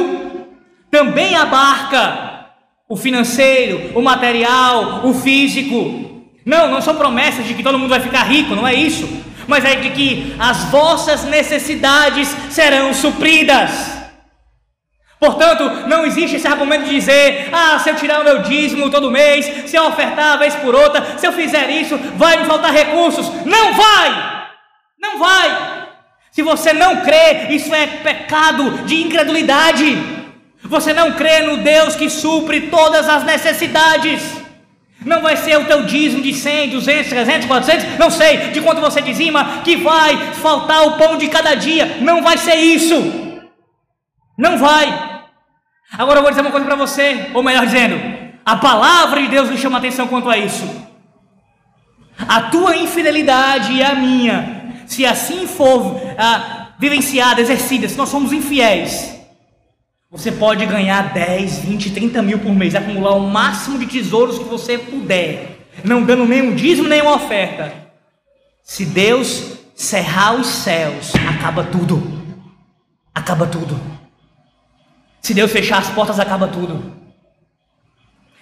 [SPEAKER 1] também abarca o financeiro, o material, o físico. Não, não são promessas de que todo mundo vai ficar rico, não é isso. Mas é de que as vossas necessidades serão supridas. Portanto, não existe esse argumento de dizer: ah, se eu tirar o meu dízimo todo mês, se eu ofertar vez por outra, se eu fizer isso, vai me faltar recursos. Não vai! Não vai! Se você não crê, isso é pecado de incredulidade. Você não crê no Deus que supre todas as necessidades. Não vai ser o teu dízimo de 100, 200, 300, 400, não sei de quanto você dizima, que vai faltar o pão de cada dia. Não vai ser isso. Não vai. Agora eu vou dizer uma coisa para você, ou melhor dizendo, a palavra de Deus me chama atenção quanto a isso. A tua infidelidade e a minha, se assim for ah, vivenciada, exercida, se nós somos infiéis, Você pode ganhar 10, 20, 30 mil por mês, acumular o máximo de tesouros que você puder, não dando nenhum dízimo, nenhuma oferta. Se Deus cerrar os céus, acaba tudo. Acaba tudo. Se Deus fechar as portas, acaba tudo.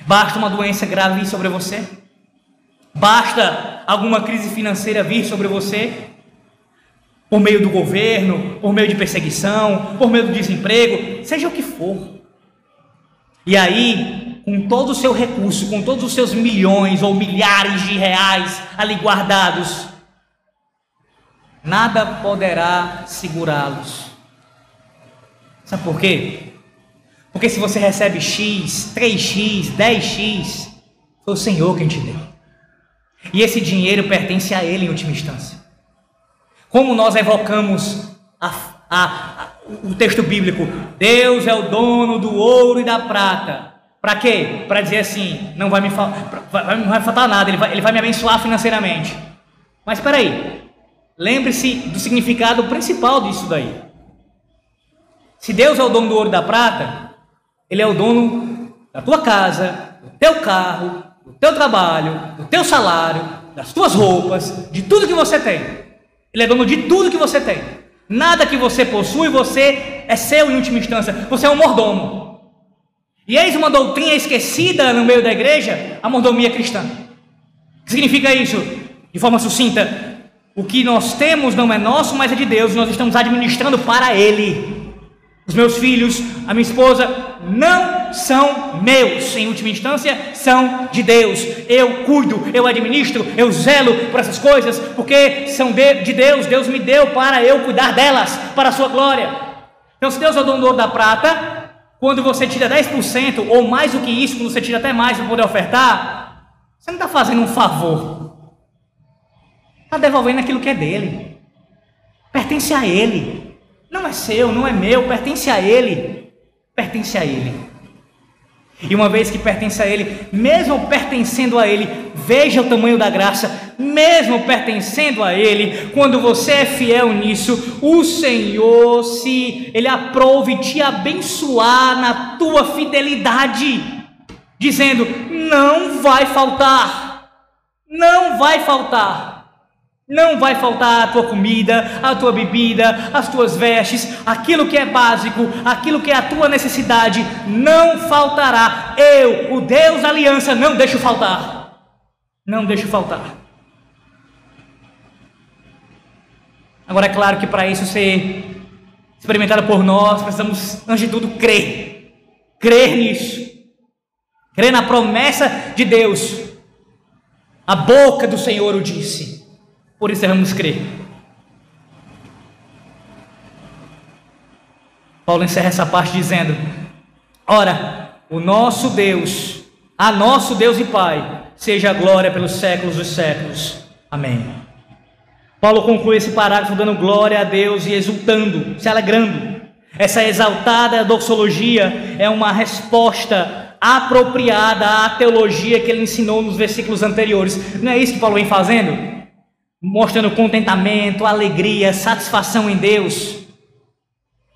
[SPEAKER 1] Basta uma doença grave vir sobre você? Basta alguma crise financeira vir sobre você? Por meio do governo, por meio de perseguição, por meio do desemprego, seja o que for. E aí, com todo o seu recurso, com todos os seus milhões ou milhares de reais ali guardados, nada poderá segurá-los. Sabe por quê? Porque se você recebe X, 3X, 10X, foi o Senhor quem te deu. E esse dinheiro pertence a Ele em última instância. Como nós evocamos a, a, a, o texto bíblico, Deus é o dono do ouro e da prata. Para quê? Para dizer assim, não vai me, não vai faltar nada, ele vai, ele vai me abençoar financeiramente. Mas espera aí, lembre-se do significado principal disso daí. Se Deus é o dono do ouro e da prata, ele é o dono da tua casa, do teu carro, do teu trabalho, do teu salário, das tuas roupas, de tudo que você tem. Ele é dono de tudo que você tem. Nada que você possui, você é seu em última instância. Você é um mordomo. E eis uma doutrina esquecida no meio da igreja, a mordomia cristã. O que significa isso? De forma sucinta, o que nós temos não é nosso, mas é de Deus. Nós estamos administrando para Ele. Os meus filhos, a minha esposa, não são meus, em última instância, são de Deus. Eu cuido, eu administro, eu zelo por essas coisas, porque são de Deus, Deus me deu para eu cuidar delas, para a sua glória. Então, se Deus é o dono do da prata, quando você tira 10%, ou mais do que isso, quando você tira até mais para poder ofertar, você não está fazendo um favor, está devolvendo aquilo que é dele, pertence a ele. Não é seu, não é meu, pertence a Ele. Pertence a Ele. E uma vez que pertence a Ele, mesmo pertencendo a Ele, veja o tamanho da graça, mesmo pertencendo a Ele, quando você é fiel nisso, o Senhor, se Ele aprove te abençoar na tua fidelidade, dizendo: não vai faltar, não vai faltar. Não vai faltar a tua comida, a tua bebida, as tuas vestes, aquilo que é básico, aquilo que é a tua necessidade, não faltará. Eu, o Deus da aliança, não deixo faltar. Não deixo faltar. Agora é claro que para isso ser experimentado por nós, precisamos, antes de tudo, crer. Crer nisso. Crer na promessa de Deus. A boca do Senhor o disse. Por isso devemos crer. Paulo encerra essa parte dizendo: Ora, o nosso Deus, a nosso Deus e Pai, seja a glória pelos séculos dos séculos. Amém. Paulo conclui esse parágrafo dando glória a Deus e exultando, se alegrando. Essa exaltada doxologia é uma resposta apropriada à teologia que ele ensinou nos versículos anteriores. Não é isso que Paulo vem fazendo? Mostrando contentamento, alegria, satisfação em Deus.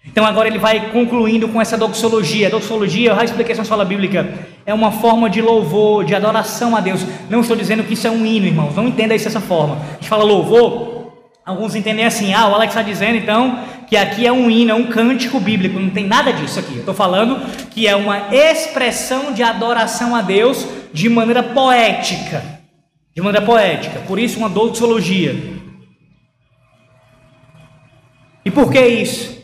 [SPEAKER 1] Então agora ele vai concluindo com essa doxologia. Doxologia, eu já expliquei na escola bíblica, é uma forma de louvor, de adoração a Deus. Não estou dizendo que isso é um hino, irmãos. Não entenda isso dessa forma. A gente fala louvor, alguns entendem assim, ah, o Alex está dizendo então que aqui é um hino, é um cântico bíblico. Não tem nada disso aqui. Eu estou falando que é uma expressão de adoração a Deus de maneira poética de maneira poética, por isso uma doxologia. E por que isso?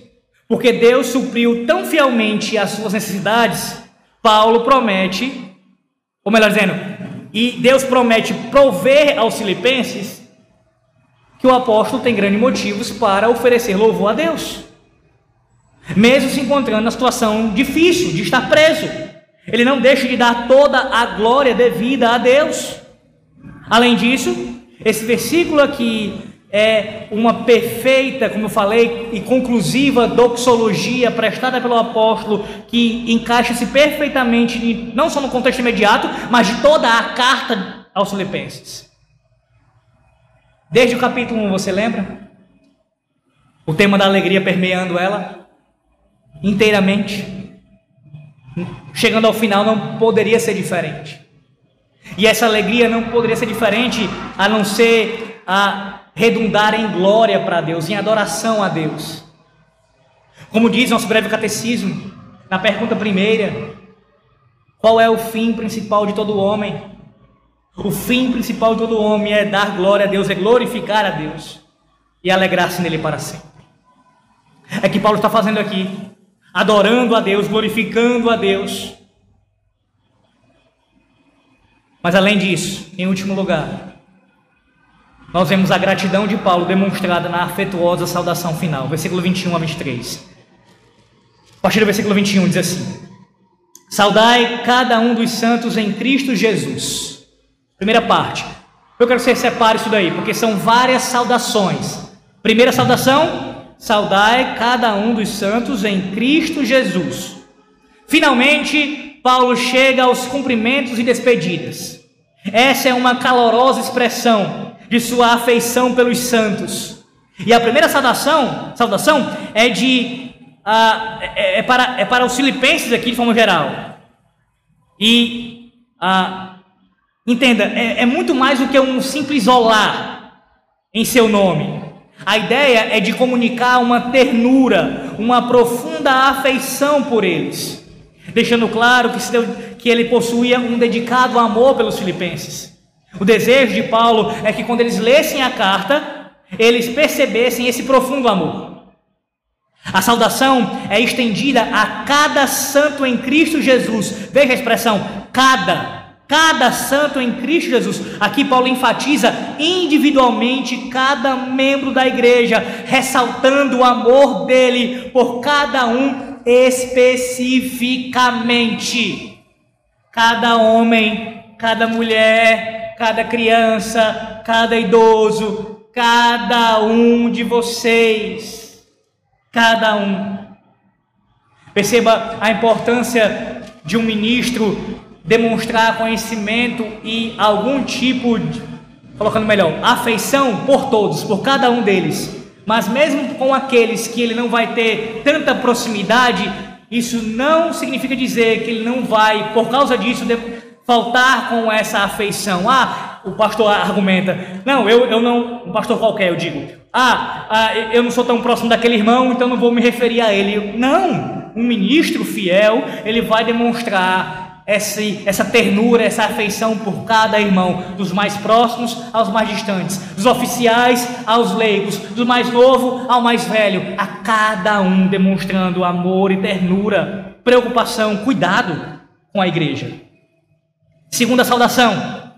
[SPEAKER 1] Porque Deus supriu tão fielmente as suas necessidades, Paulo promete, ou melhor dizendo, e Deus promete prover aos filipenses que o apóstolo tem grandes motivos para oferecer louvor a Deus. Mesmo se encontrando na situação difícil de estar preso, ele não deixa de dar toda a glória devida a Deus. Além disso, esse versículo aqui é uma perfeita, como eu falei, e conclusiva doxologia prestada pelo apóstolo que encaixa-se perfeitamente, não só no contexto imediato, mas de toda a carta aos Filipenses. Desde o capítulo 1, você lembra? O tema da alegria permeando ela inteiramente. chegando ao final, não poderia ser diferente. E essa alegria não poderia ser diferente a não ser a redundar em glória para Deus, em adoração a Deus. Como diz nosso breve catecismo, na pergunta primeira, qual é o fim principal de todo homem? O fim principal de todo homem é dar glória a Deus, é glorificar a Deus e alegrar-se nele para sempre. É que Paulo está fazendo aqui, adorando a Deus, glorificando a Deus. Mas além disso, em último lugar, nós vemos a gratidão de Paulo demonstrada na afetuosa saudação final, versículo 21 a 23. A partir do versículo 21 diz assim: Saudai cada um dos santos em Cristo Jesus. Primeira parte. Eu quero que você separe isso daí, porque são várias saudações. Primeira saudação: Saudai cada um dos santos em Cristo Jesus. Finalmente, Paulo chega aos cumprimentos e despedidas. Essa é uma calorosa expressão de sua afeição pelos santos. E a primeira saudação, saudação é de ah, é, é, para, é para os filipenses aqui de forma geral. E ah, entenda, é, é muito mais do que um simples olá em seu nome. A ideia é de comunicar uma ternura, uma profunda afeição por eles, deixando claro que, ele possuía um dedicado amor pelos filipenses. O desejo de Paulo é que quando eles lessem a carta, eles percebessem esse profundo amor. A saudação é estendida a cada santo em Cristo Jesus. Veja a expressão cada. Cada santo em Cristo Jesus. Aqui Paulo enfatiza individualmente cada membro da igreja, ressaltando o amor dele por cada um especificamente. Cada homem, cada mulher, cada criança, cada idoso, cada um de vocês Cada um. Perceba a importância de um ministro demonstrar conhecimento e algum tipo de, colocando melhor, afeição por todos, por cada um deles. Mas mesmo com aqueles que ele não vai ter tanta proximidade, isso não significa dizer que ele não vai, por causa disso, faltar com essa afeição. Ah, o pastor argumenta, não, eu, eu não, um pastor qualquer, eu digo, ah, ah, eu não sou tão próximo daquele irmão, então não vou me referir a ele. Não, um ministro fiel, ele vai demonstrar essa, essa ternura, essa afeição por cada irmão, dos mais próximos aos mais distantes, dos oficiais aos leigos, do mais novo ao mais velho, a cada um demonstrando amor e ternura, preocupação, cuidado com a igreja. Segunda saudação: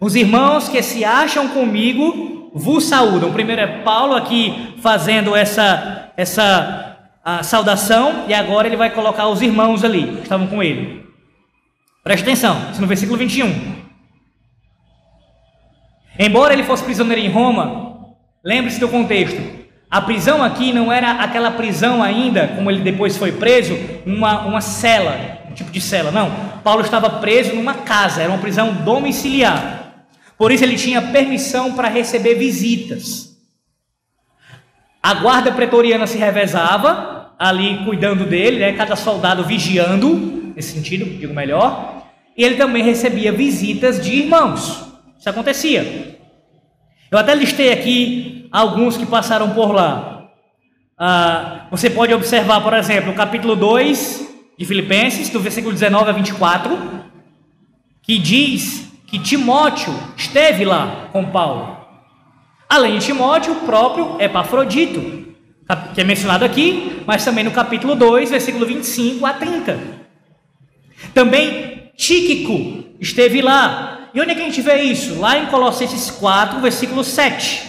[SPEAKER 1] os irmãos que se acham comigo vos saúdam. Primeiro é Paulo aqui fazendo essa, essa saudação, e agora ele vai colocar os irmãos ali, que estavam com ele. Preste atenção, isso no versículo 21. Embora ele fosse prisioneiro em Roma, lembre-se do contexto. A prisão aqui não era aquela prisão ainda, como ele depois foi preso, uma, uma cela, tipo de cela. Não. Paulo estava preso numa casa, era uma prisão domiciliar. Por isso ele tinha permissão para receber visitas. A guarda pretoriana se revezava ali cuidando dele, né? cada soldado vigiando, nesse sentido, digo melhor. E ele também recebia visitas de irmãos. Isso acontecia. Eu até listei aqui alguns que passaram por lá. Ah, você pode observar, por exemplo, o capítulo 2 de Filipenses, do versículo 19 a 24, que diz que Timóteo esteve lá com Paulo. Além de Timóteo, o próprio Epafrodito, que é mencionado aqui, mas também no capítulo 2, versículo 25 a 30. Também Tíquico esteve lá. E onde é que a gente vê isso? Lá em Colossenses 4, versículo 7.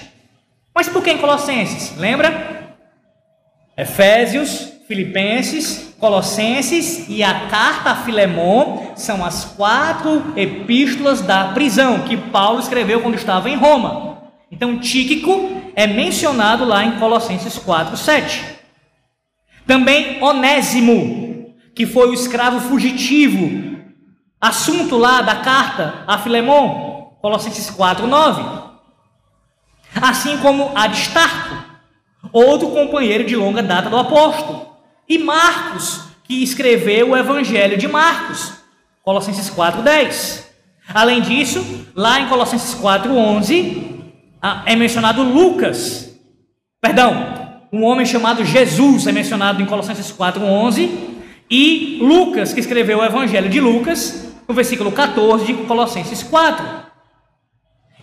[SPEAKER 1] Mas por que em Colossenses? Lembra? Efésios, Filipenses, Colossenses e a carta a Filemon são as quatro epístolas da prisão que Paulo escreveu quando estava em Roma. Então, Tíquico é mencionado lá em Colossenses 4, 7. Também Onésimo, que foi o escravo fugitivo, assunto lá da carta a Filemon, Colossenses 4, 9. Assim como Aristarco, outro companheiro de longa data do apóstolo. E Marcos, que escreveu o Evangelho de Marcos, Colossenses 4:10. Além disso, lá em Colossenses 4:11 ah, é mencionado Lucas. Perdão, um homem chamado Jesus é mencionado em Colossenses 4:11 e Lucas, que escreveu o Evangelho de Lucas, no versículo 14 de Colossenses 4.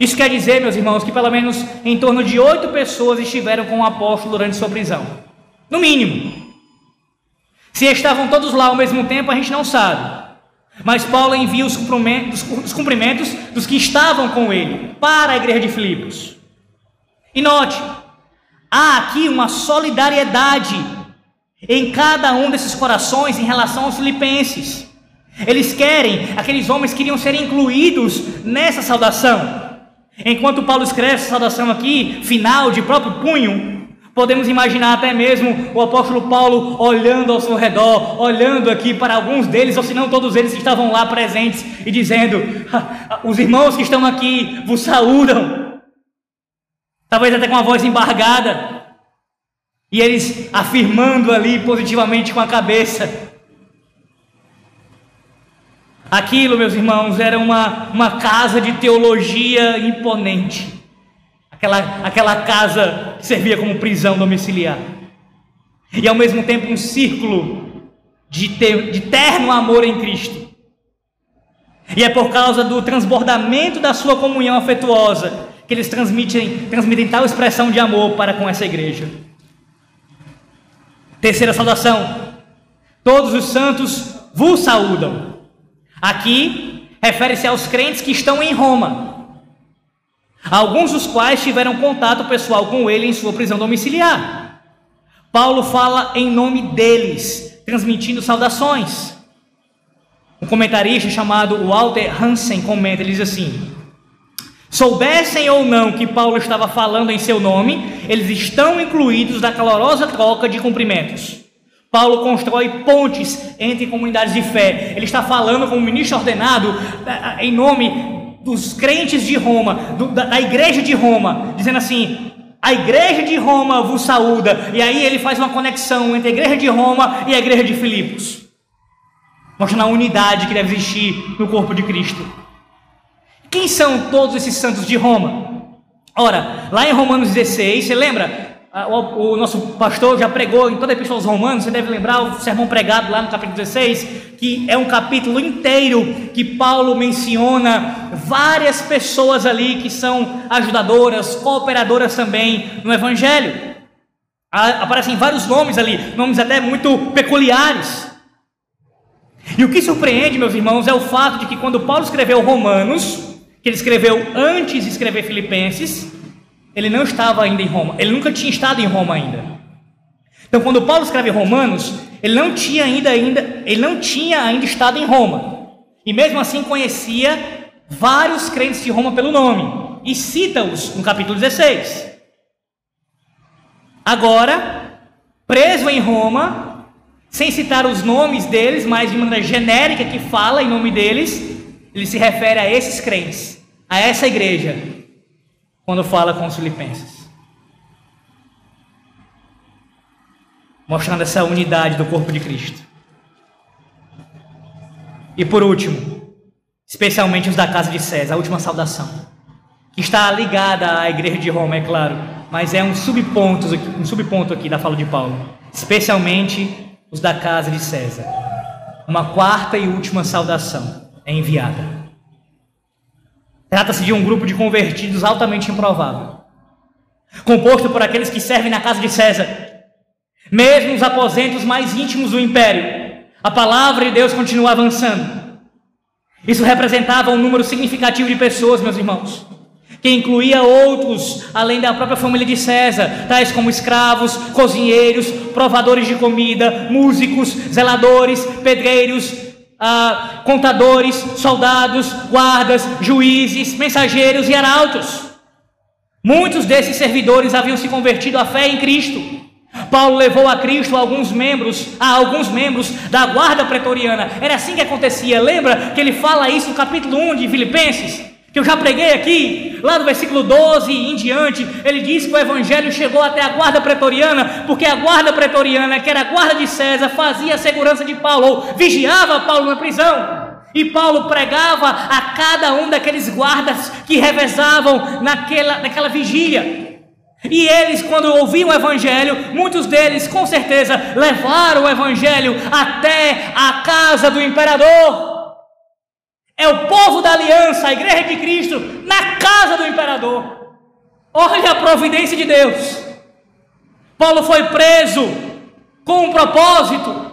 [SPEAKER 1] Isso quer dizer, meus irmãos, que pelo menos em torno de oito pessoas estiveram com o apóstolo durante sua prisão. No mínimo. Se estavam todos lá ao mesmo tempo, a gente não sabe. Mas Paulo envia os cumprimentos, os cumprimentos dos que estavam com ele para a igreja de Filipos. E note, há aqui uma solidariedade em cada um desses corações em relação aos filipenses. Eles querem, aqueles homens queriam ser incluídos nessa saudação. Enquanto Paulo escreve essa saudação aqui, final de próprio punho, podemos imaginar até mesmo o apóstolo Paulo olhando ao seu redor, olhando aqui para alguns deles, ou se não todos eles que estavam lá presentes, e dizendo: Os irmãos que estão aqui vos saúdam. Talvez até com a voz embargada. E eles afirmando ali positivamente com a cabeça: Aquilo, meus irmãos, era uma, uma casa de teologia imponente. Aquela, aquela casa que servia como prisão domiciliar. E ao mesmo tempo um círculo de, ter, de terno amor em Cristo. E é por causa do transbordamento da sua comunhão afetuosa que eles transmitem, transmitem tal expressão de amor para com essa igreja. Terceira saudação: Todos os santos vos saúdam. Aqui refere-se aos crentes que estão em Roma, alguns dos quais tiveram contato pessoal com ele em sua prisão domiciliar. Paulo fala em nome deles, transmitindo saudações. Um comentarista chamado Walter Hansen comenta, ele diz assim: Soubessem ou não que Paulo estava falando em seu nome, eles estão incluídos na calorosa troca de cumprimentos. Paulo constrói pontes entre comunidades de fé. Ele está falando como ministro ordenado eh, eh, em nome dos crentes de Roma, do, da, da igreja de Roma, dizendo assim: a igreja de Roma vos saúda. E aí ele faz uma conexão entre a igreja de Roma e a igreja de Filipos, mostrando a unidade que deve existir no corpo de Cristo. Quem são todos esses santos de Roma? Ora, lá em Romanos 16, você lembra? O, o, nosso pastor já pregou em toda a Epístola aos Romanos, você deve lembrar o sermão pregado lá no capítulo 16, que é um capítulo inteiro que Paulo menciona várias pessoas ali que são ajudadoras, cooperadoras também no Evangelho. Aparecem vários nomes ali, nomes até muito peculiares. E o que surpreende, meus irmãos, é o fato de que quando Paulo escreveu Romanos, que ele escreveu antes de escrever Filipenses, ele não estava ainda em Roma, ele nunca tinha estado em Roma ainda. Então, quando Paulo escreve Romanos, ele não tinha ainda, ainda, ele não tinha ainda estado em Roma. E mesmo assim conhecia vários crentes de Roma pelo nome e cita-os no capítulo 16. Agora, preso em Roma, sem citar os nomes deles, mas de maneira genérica que fala em nome deles, ele se refere a esses crentes, a essa igreja, quando fala com os filipenses. Mostrando essa unidade do corpo de Cristo. E por último, especialmente os da casa de César, a última saudação, que está ligada à igreja de Roma, é claro, mas é um subponto, um subponto aqui da fala de Paulo, especialmente os da casa de César. Uma quarta e última saudação é enviada. Trata-se de um grupo de convertidos altamente improvável, composto por aqueles que servem na casa de César, mesmo os aposentos mais íntimos do império. A palavra de Deus continua avançando. Isso representava um número significativo de pessoas, meus irmãos, que incluía outros além da própria família de César, tais como escravos, cozinheiros, provadores de comida, músicos, zeladores, pedreiros, ah, contadores, soldados, guardas, juízes, mensageiros e arautos. Muitos desses servidores haviam se convertido à fé em Cristo. Paulo levou a Cristo alguns membros, a alguns membros da guarda pretoriana. Era assim que acontecia. Lembra que ele fala isso no capítulo 1 de Filipenses? Que eu já preguei aqui, lá no versículo 12 em diante, ele diz que o evangelho chegou até a guarda pretoriana, porque a guarda pretoriana, que era a guarda de César, fazia a segurança de Paulo, ou vigiava Paulo na prisão. E Paulo pregava a cada um daqueles guardas que revezavam naquela, naquela vigília. E eles, quando ouviam o Evangelho, muitos deles, com certeza, levaram o Evangelho até a casa do imperador. É o povo da aliança, a igreja de Cristo, na casa do imperador. Olha a providência de Deus. Paulo foi preso com um propósito.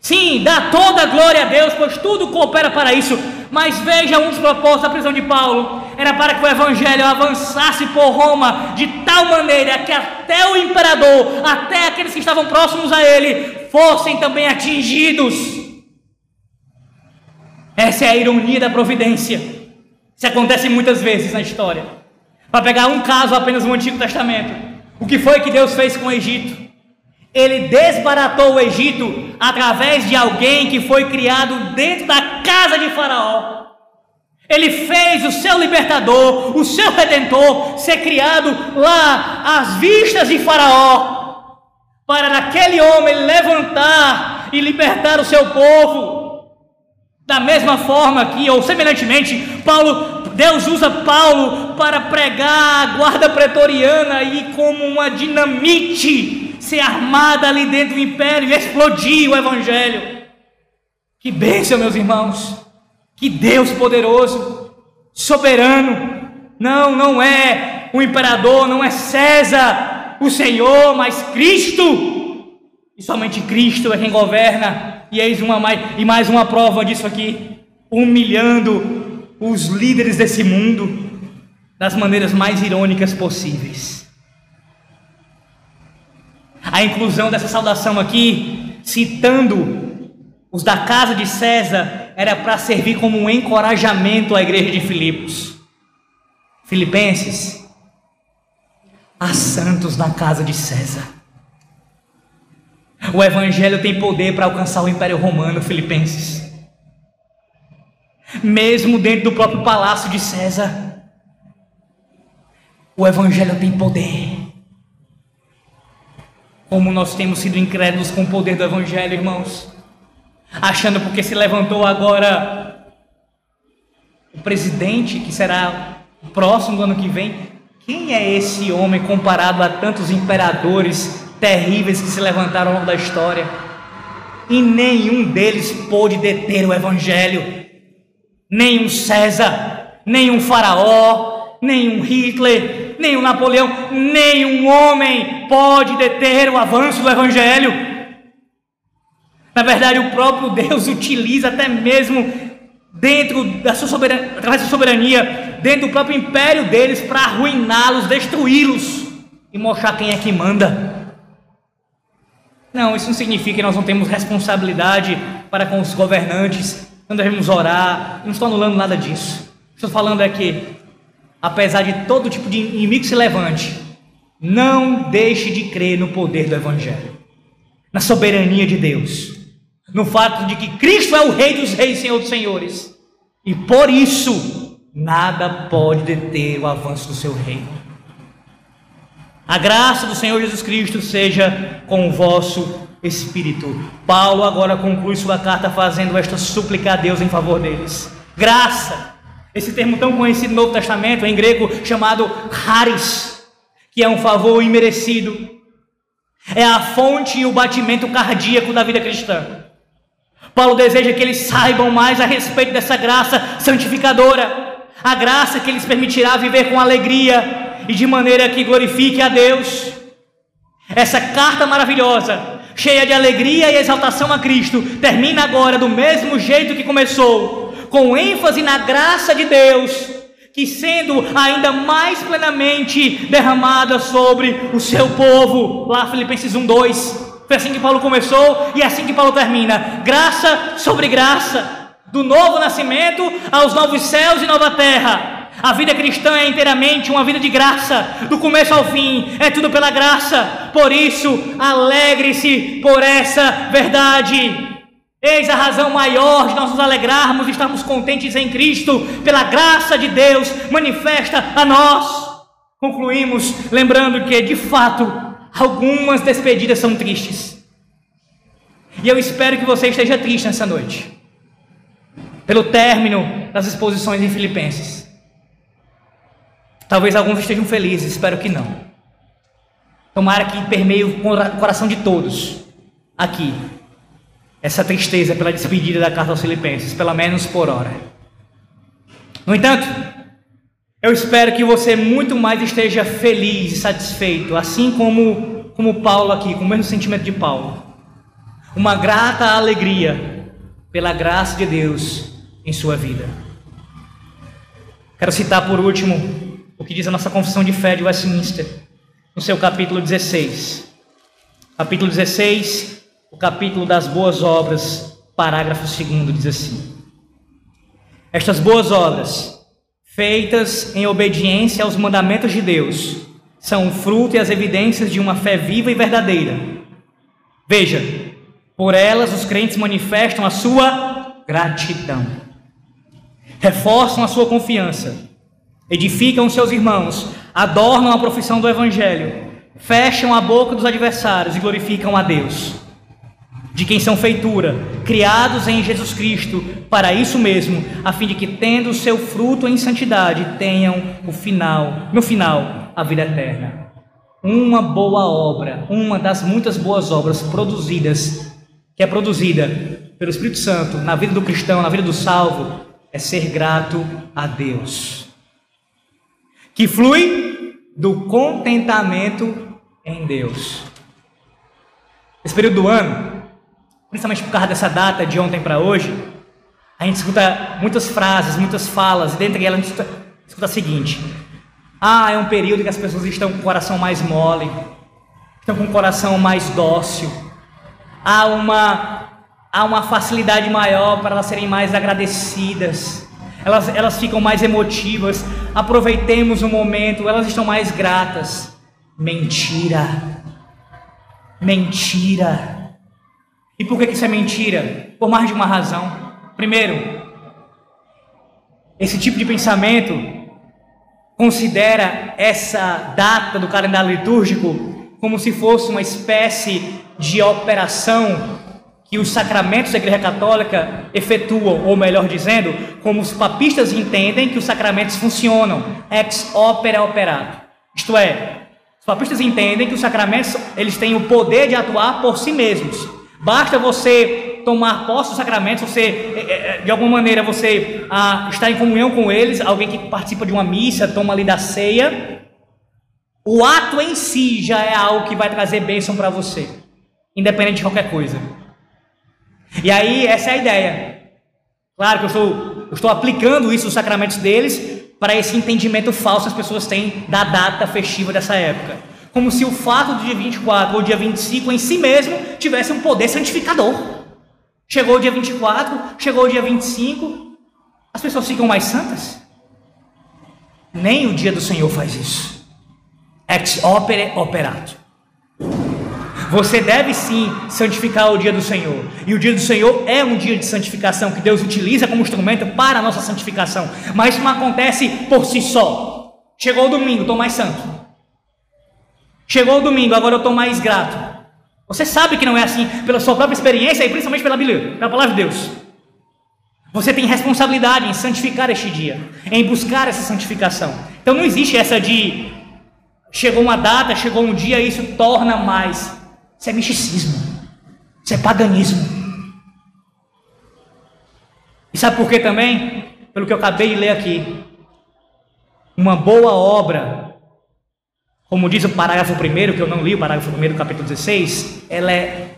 [SPEAKER 1] Sim, dá toda a glória a Deus, pois tudo coopera para isso. Mas veja um dos propósitos da prisão de Paulo: era para que o evangelho avançasse por Roma de tal maneira que até o imperador, até aqueles que estavam próximos a ele, fossem também atingidos. Essa é a ironia da providência. Isso acontece muitas vezes na história. Para pegar um caso apenas no Antigo Testamento. O que foi que Deus fez com o Egito? Ele desbaratou o Egito através de alguém que foi criado dentro da casa de Faraó. Ele fez o seu libertador, o seu redentor, ser criado lá às vistas de Faraó, para naquele homem levantar e libertar o seu povo. Da mesma forma que, ou semelhantemente, Paulo, Deus usa Paulo para pregar a guarda pretoriana e como uma dinamite ser armada ali dentro do império e explodir o evangelho. Que bênção, meus irmãos. Que Deus poderoso, soberano. Não, não é o imperador, não é César, o Senhor, mas Cristo. E somente Cristo é quem governa e eis uma mais, e mais uma prova disso aqui, humilhando os líderes desse mundo das maneiras mais irônicas possíveis. A inclusão dessa saudação aqui, citando os da casa de César, era para servir como um encorajamento à igreja de Filipos. Filipenses, há santos na casa de César. O Evangelho tem poder para alcançar o Império Romano, Filipenses. Mesmo dentro do próprio palácio de César, o Evangelho tem poder. Como nós temos sido incrédulos com o poder do Evangelho, irmãos, achando porque se levantou agora o presidente, que será o próximo ano que vem. Quem é esse homem comparado a tantos imperadores terríveis que se levantaram ao longo da história, e nenhum deles pôde deter o Evangelho. Nenhum César, nenhum Faraó, nenhum Hitler, nenhum Napoleão, nenhum homem pode deter o avanço do Evangelho. Na verdade, o próprio Deus utiliza até mesmo dentro da sua soberania, através da soberania, dentro do próprio império deles para arruiná-los, destruí-los e mostrar quem é que manda. Não, isso não significa que nós não temos responsabilidade para com os governantes, não devemos orar, não estou anulando nada disso. Estou falando é que, apesar de todo tipo de inimigo se levante, não deixe de crer no poder do Evangelho, na soberania de Deus, no fato de que Cristo é o Rei dos Reis, Senhor dos Senhores, e por isso nada pode deter o avanço do seu reino. A graça do Senhor Jesus Cristo seja com o vosso espírito. Paulo agora conclui sua carta fazendo esta súplica a Deus em favor deles. Graça, esse termo tão conhecido no Novo Testamento, em grego chamado charis, que é um favor imerecido. É a fonte e o batimento cardíaco da vida cristã. Paulo deseja que eles saibam mais a respeito dessa graça santificadora, a graça que lhes permitirá viver com alegria e de maneira que glorifique a Deus. Essa carta maravilhosa, cheia de alegria e exaltação a Cristo, termina agora do mesmo jeito que começou, com ênfase na graça de Deus, que sendo ainda mais plenamente derramada sobre o seu povo. Lá Filipenses 1:2. Foi assim que Paulo começou e é assim que Paulo termina. Graça sobre graça, do novo nascimento aos novos céus e nova terra a vida cristã é inteiramente uma vida de graça, do começo ao fim, é tudo pela graça. Por isso, alegre-se por essa verdade. Eis a razão maior de nós nos alegrarmos e estarmos contentes em Cristo, pela graça de Deus manifesta a nós. Concluímos lembrando que, de fato, algumas despedidas são tristes. E eu espero que você esteja triste nessa noite, pelo término das exposições em Filipenses. Talvez alguns estejam felizes, espero que não. Tomara que permeie o coração de todos aqui essa tristeza pela despedida da carta aos Filipenses, pelo menos por hora. No entanto, eu espero que você muito mais esteja feliz e satisfeito, assim como, como Paulo aqui, com o mesmo sentimento de Paulo. Uma grata alegria pela graça de Deus em sua vida. Quero citar por último o que diz a nossa confissão de fé de Westminster, no seu capítulo 16. Capítulo 16, o capítulo das boas obras, parágrafo 2 diz assim: Estas boas obras, feitas em obediência aos mandamentos de Deus, são o fruto e as evidências de uma fé viva e verdadeira. Veja, por elas os crentes manifestam a sua gratidão, reforçam a sua confiança, edificam seus irmãos, adornam a profissão do Evangelho, fecham a boca dos adversários e glorificam a Deus de quem são feitura, criados em Jesus Cristo, para isso mesmo, a fim de que, tendo o seu fruto em santidade, tenham o final, no final, a vida eterna. Uma boa obra, uma das muitas boas obras produzidas, que é produzida pelo Espírito Santo na vida do cristão, na vida do salvo, é ser grato a Deus. Que flui do contentamento em Deus. Esse período do ano, principalmente por causa dessa data de ontem para hoje, a gente escuta muitas frases, muitas falas, e dentre elas a gente escuta, escuta a seguinte: Ah, é um período que as pessoas estão com o coração mais mole, estão com o coração mais dócil, há uma, há uma facilidade maior para elas serem mais agradecidas, elas, elas ficam mais emotivas, aproveitemos o momento, elas estão mais gratas. Mentira! Mentira! E por que isso é mentira? Por mais de uma razão. Primeiro, esse tipo de pensamento considera essa data do calendário litúrgico como se fosse uma espécie de operação que os sacramentos da Igreja Católica efetuam, ou melhor dizendo, como os papistas entendem que os sacramentos funcionam, ex opera operato. Isto é, os papistas entendem que os sacramentos eles têm o poder de atuar por si mesmos. Basta você tomar posse dos sacramentos, você, é, é, é, de alguma maneira, você ah, está em comunhão com eles, alguém que participa de uma missa, toma ali da ceia. O ato em si já é algo que vai trazer bênção para você, independente de qualquer coisa. E aí, essa é a ideia. Claro que eu estou, eu estou aplicando isso nos sacramentos deles para esse entendimento falso que as pessoas têm da data festiva dessa época como se o fato do dia 24 ou dia 25 em si mesmo tivesse um poder santificador. Chegou o dia 24, chegou o dia 25, as pessoas ficam mais santas? Nem o dia do Senhor faz isso. Ex opere operato. Você deve sim santificar o dia do Senhor. E o dia do Senhor é um dia de santificação que Deus utiliza como instrumento para a nossa santificação. Mas isso não acontece por si só. Chegou o domingo, estou mais santo. Chegou o domingo, agora eu estou mais grato. Você sabe que não é assim pela sua própria experiência e principalmente pela Bíblia, pela palavra de Deus. Você tem responsabilidade em santificar este dia, em buscar essa santificação. Então não existe essa de chegou uma data, chegou um dia, isso torna mais. Isso é misticismo. Isso é paganismo. E sabe por quê também? Pelo que eu acabei de ler aqui. Uma boa obra como diz o parágrafo 1, que eu não li, o parágrafo 1 do capítulo 16, ela é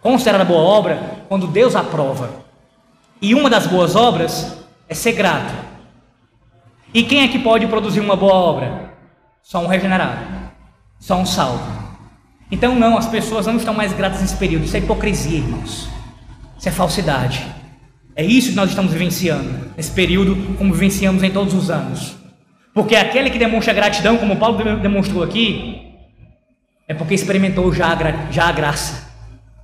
[SPEAKER 1] considerada boa obra quando Deus aprova. E uma das boas obras é ser grato. E quem é que pode produzir uma boa obra? Só um regenerado, só um salvo. Então, não, as pessoas não estão mais gratas nesse período. Isso é hipocrisia, irmãos. Isso é falsidade. É isso que nós estamos vivenciando nesse período, como vivenciamos em todos os anos. Porque aquele que demonstra gratidão, como Paulo demonstrou aqui, é porque experimentou já a, já a graça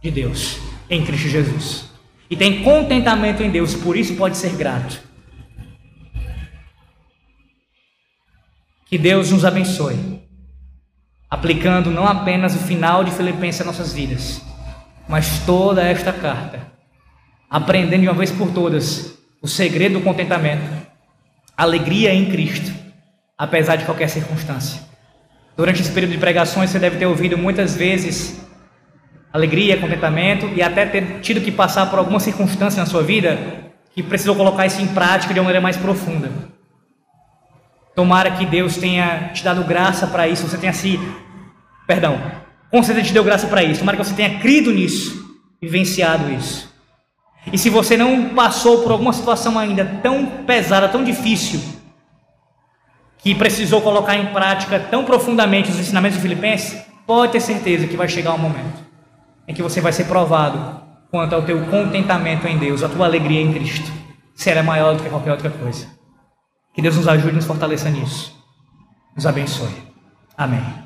[SPEAKER 1] de Deus em Cristo Jesus. e tem contentamento em Deus, por isso pode ser grato. Que Deus nos abençoe, aplicando não apenas o final de Filipenses às nossas vidas, mas toda esta carta, aprendendo de uma vez por todas o segredo do contentamento, alegria em Cristo, apesar de qualquer circunstância. Durante esse período de pregações, você deve ter ouvido muitas vezes alegria, contentamento e até ter tido que passar por alguma circunstância na sua vida que precisou colocar isso em prática de uma maneira mais profunda. Tomara que Deus tenha te dado graça para isso, você tenha se. Perdão, com certeza te deu graça para isso. Tomara que você tenha crido nisso, vivenciado isso. E se você não passou por alguma situação ainda tão pesada, tão difícil, que precisou colocar em prática tão profundamente os ensinamentos de Filipenses, pode ter certeza que vai chegar um momento em que você vai ser provado quanto ao teu contentamento em Deus, a tua alegria em Cristo. Será maior do que qualquer outra coisa. Que Deus nos ajude e nos fortaleça nisso. Nos abençoe. Amém.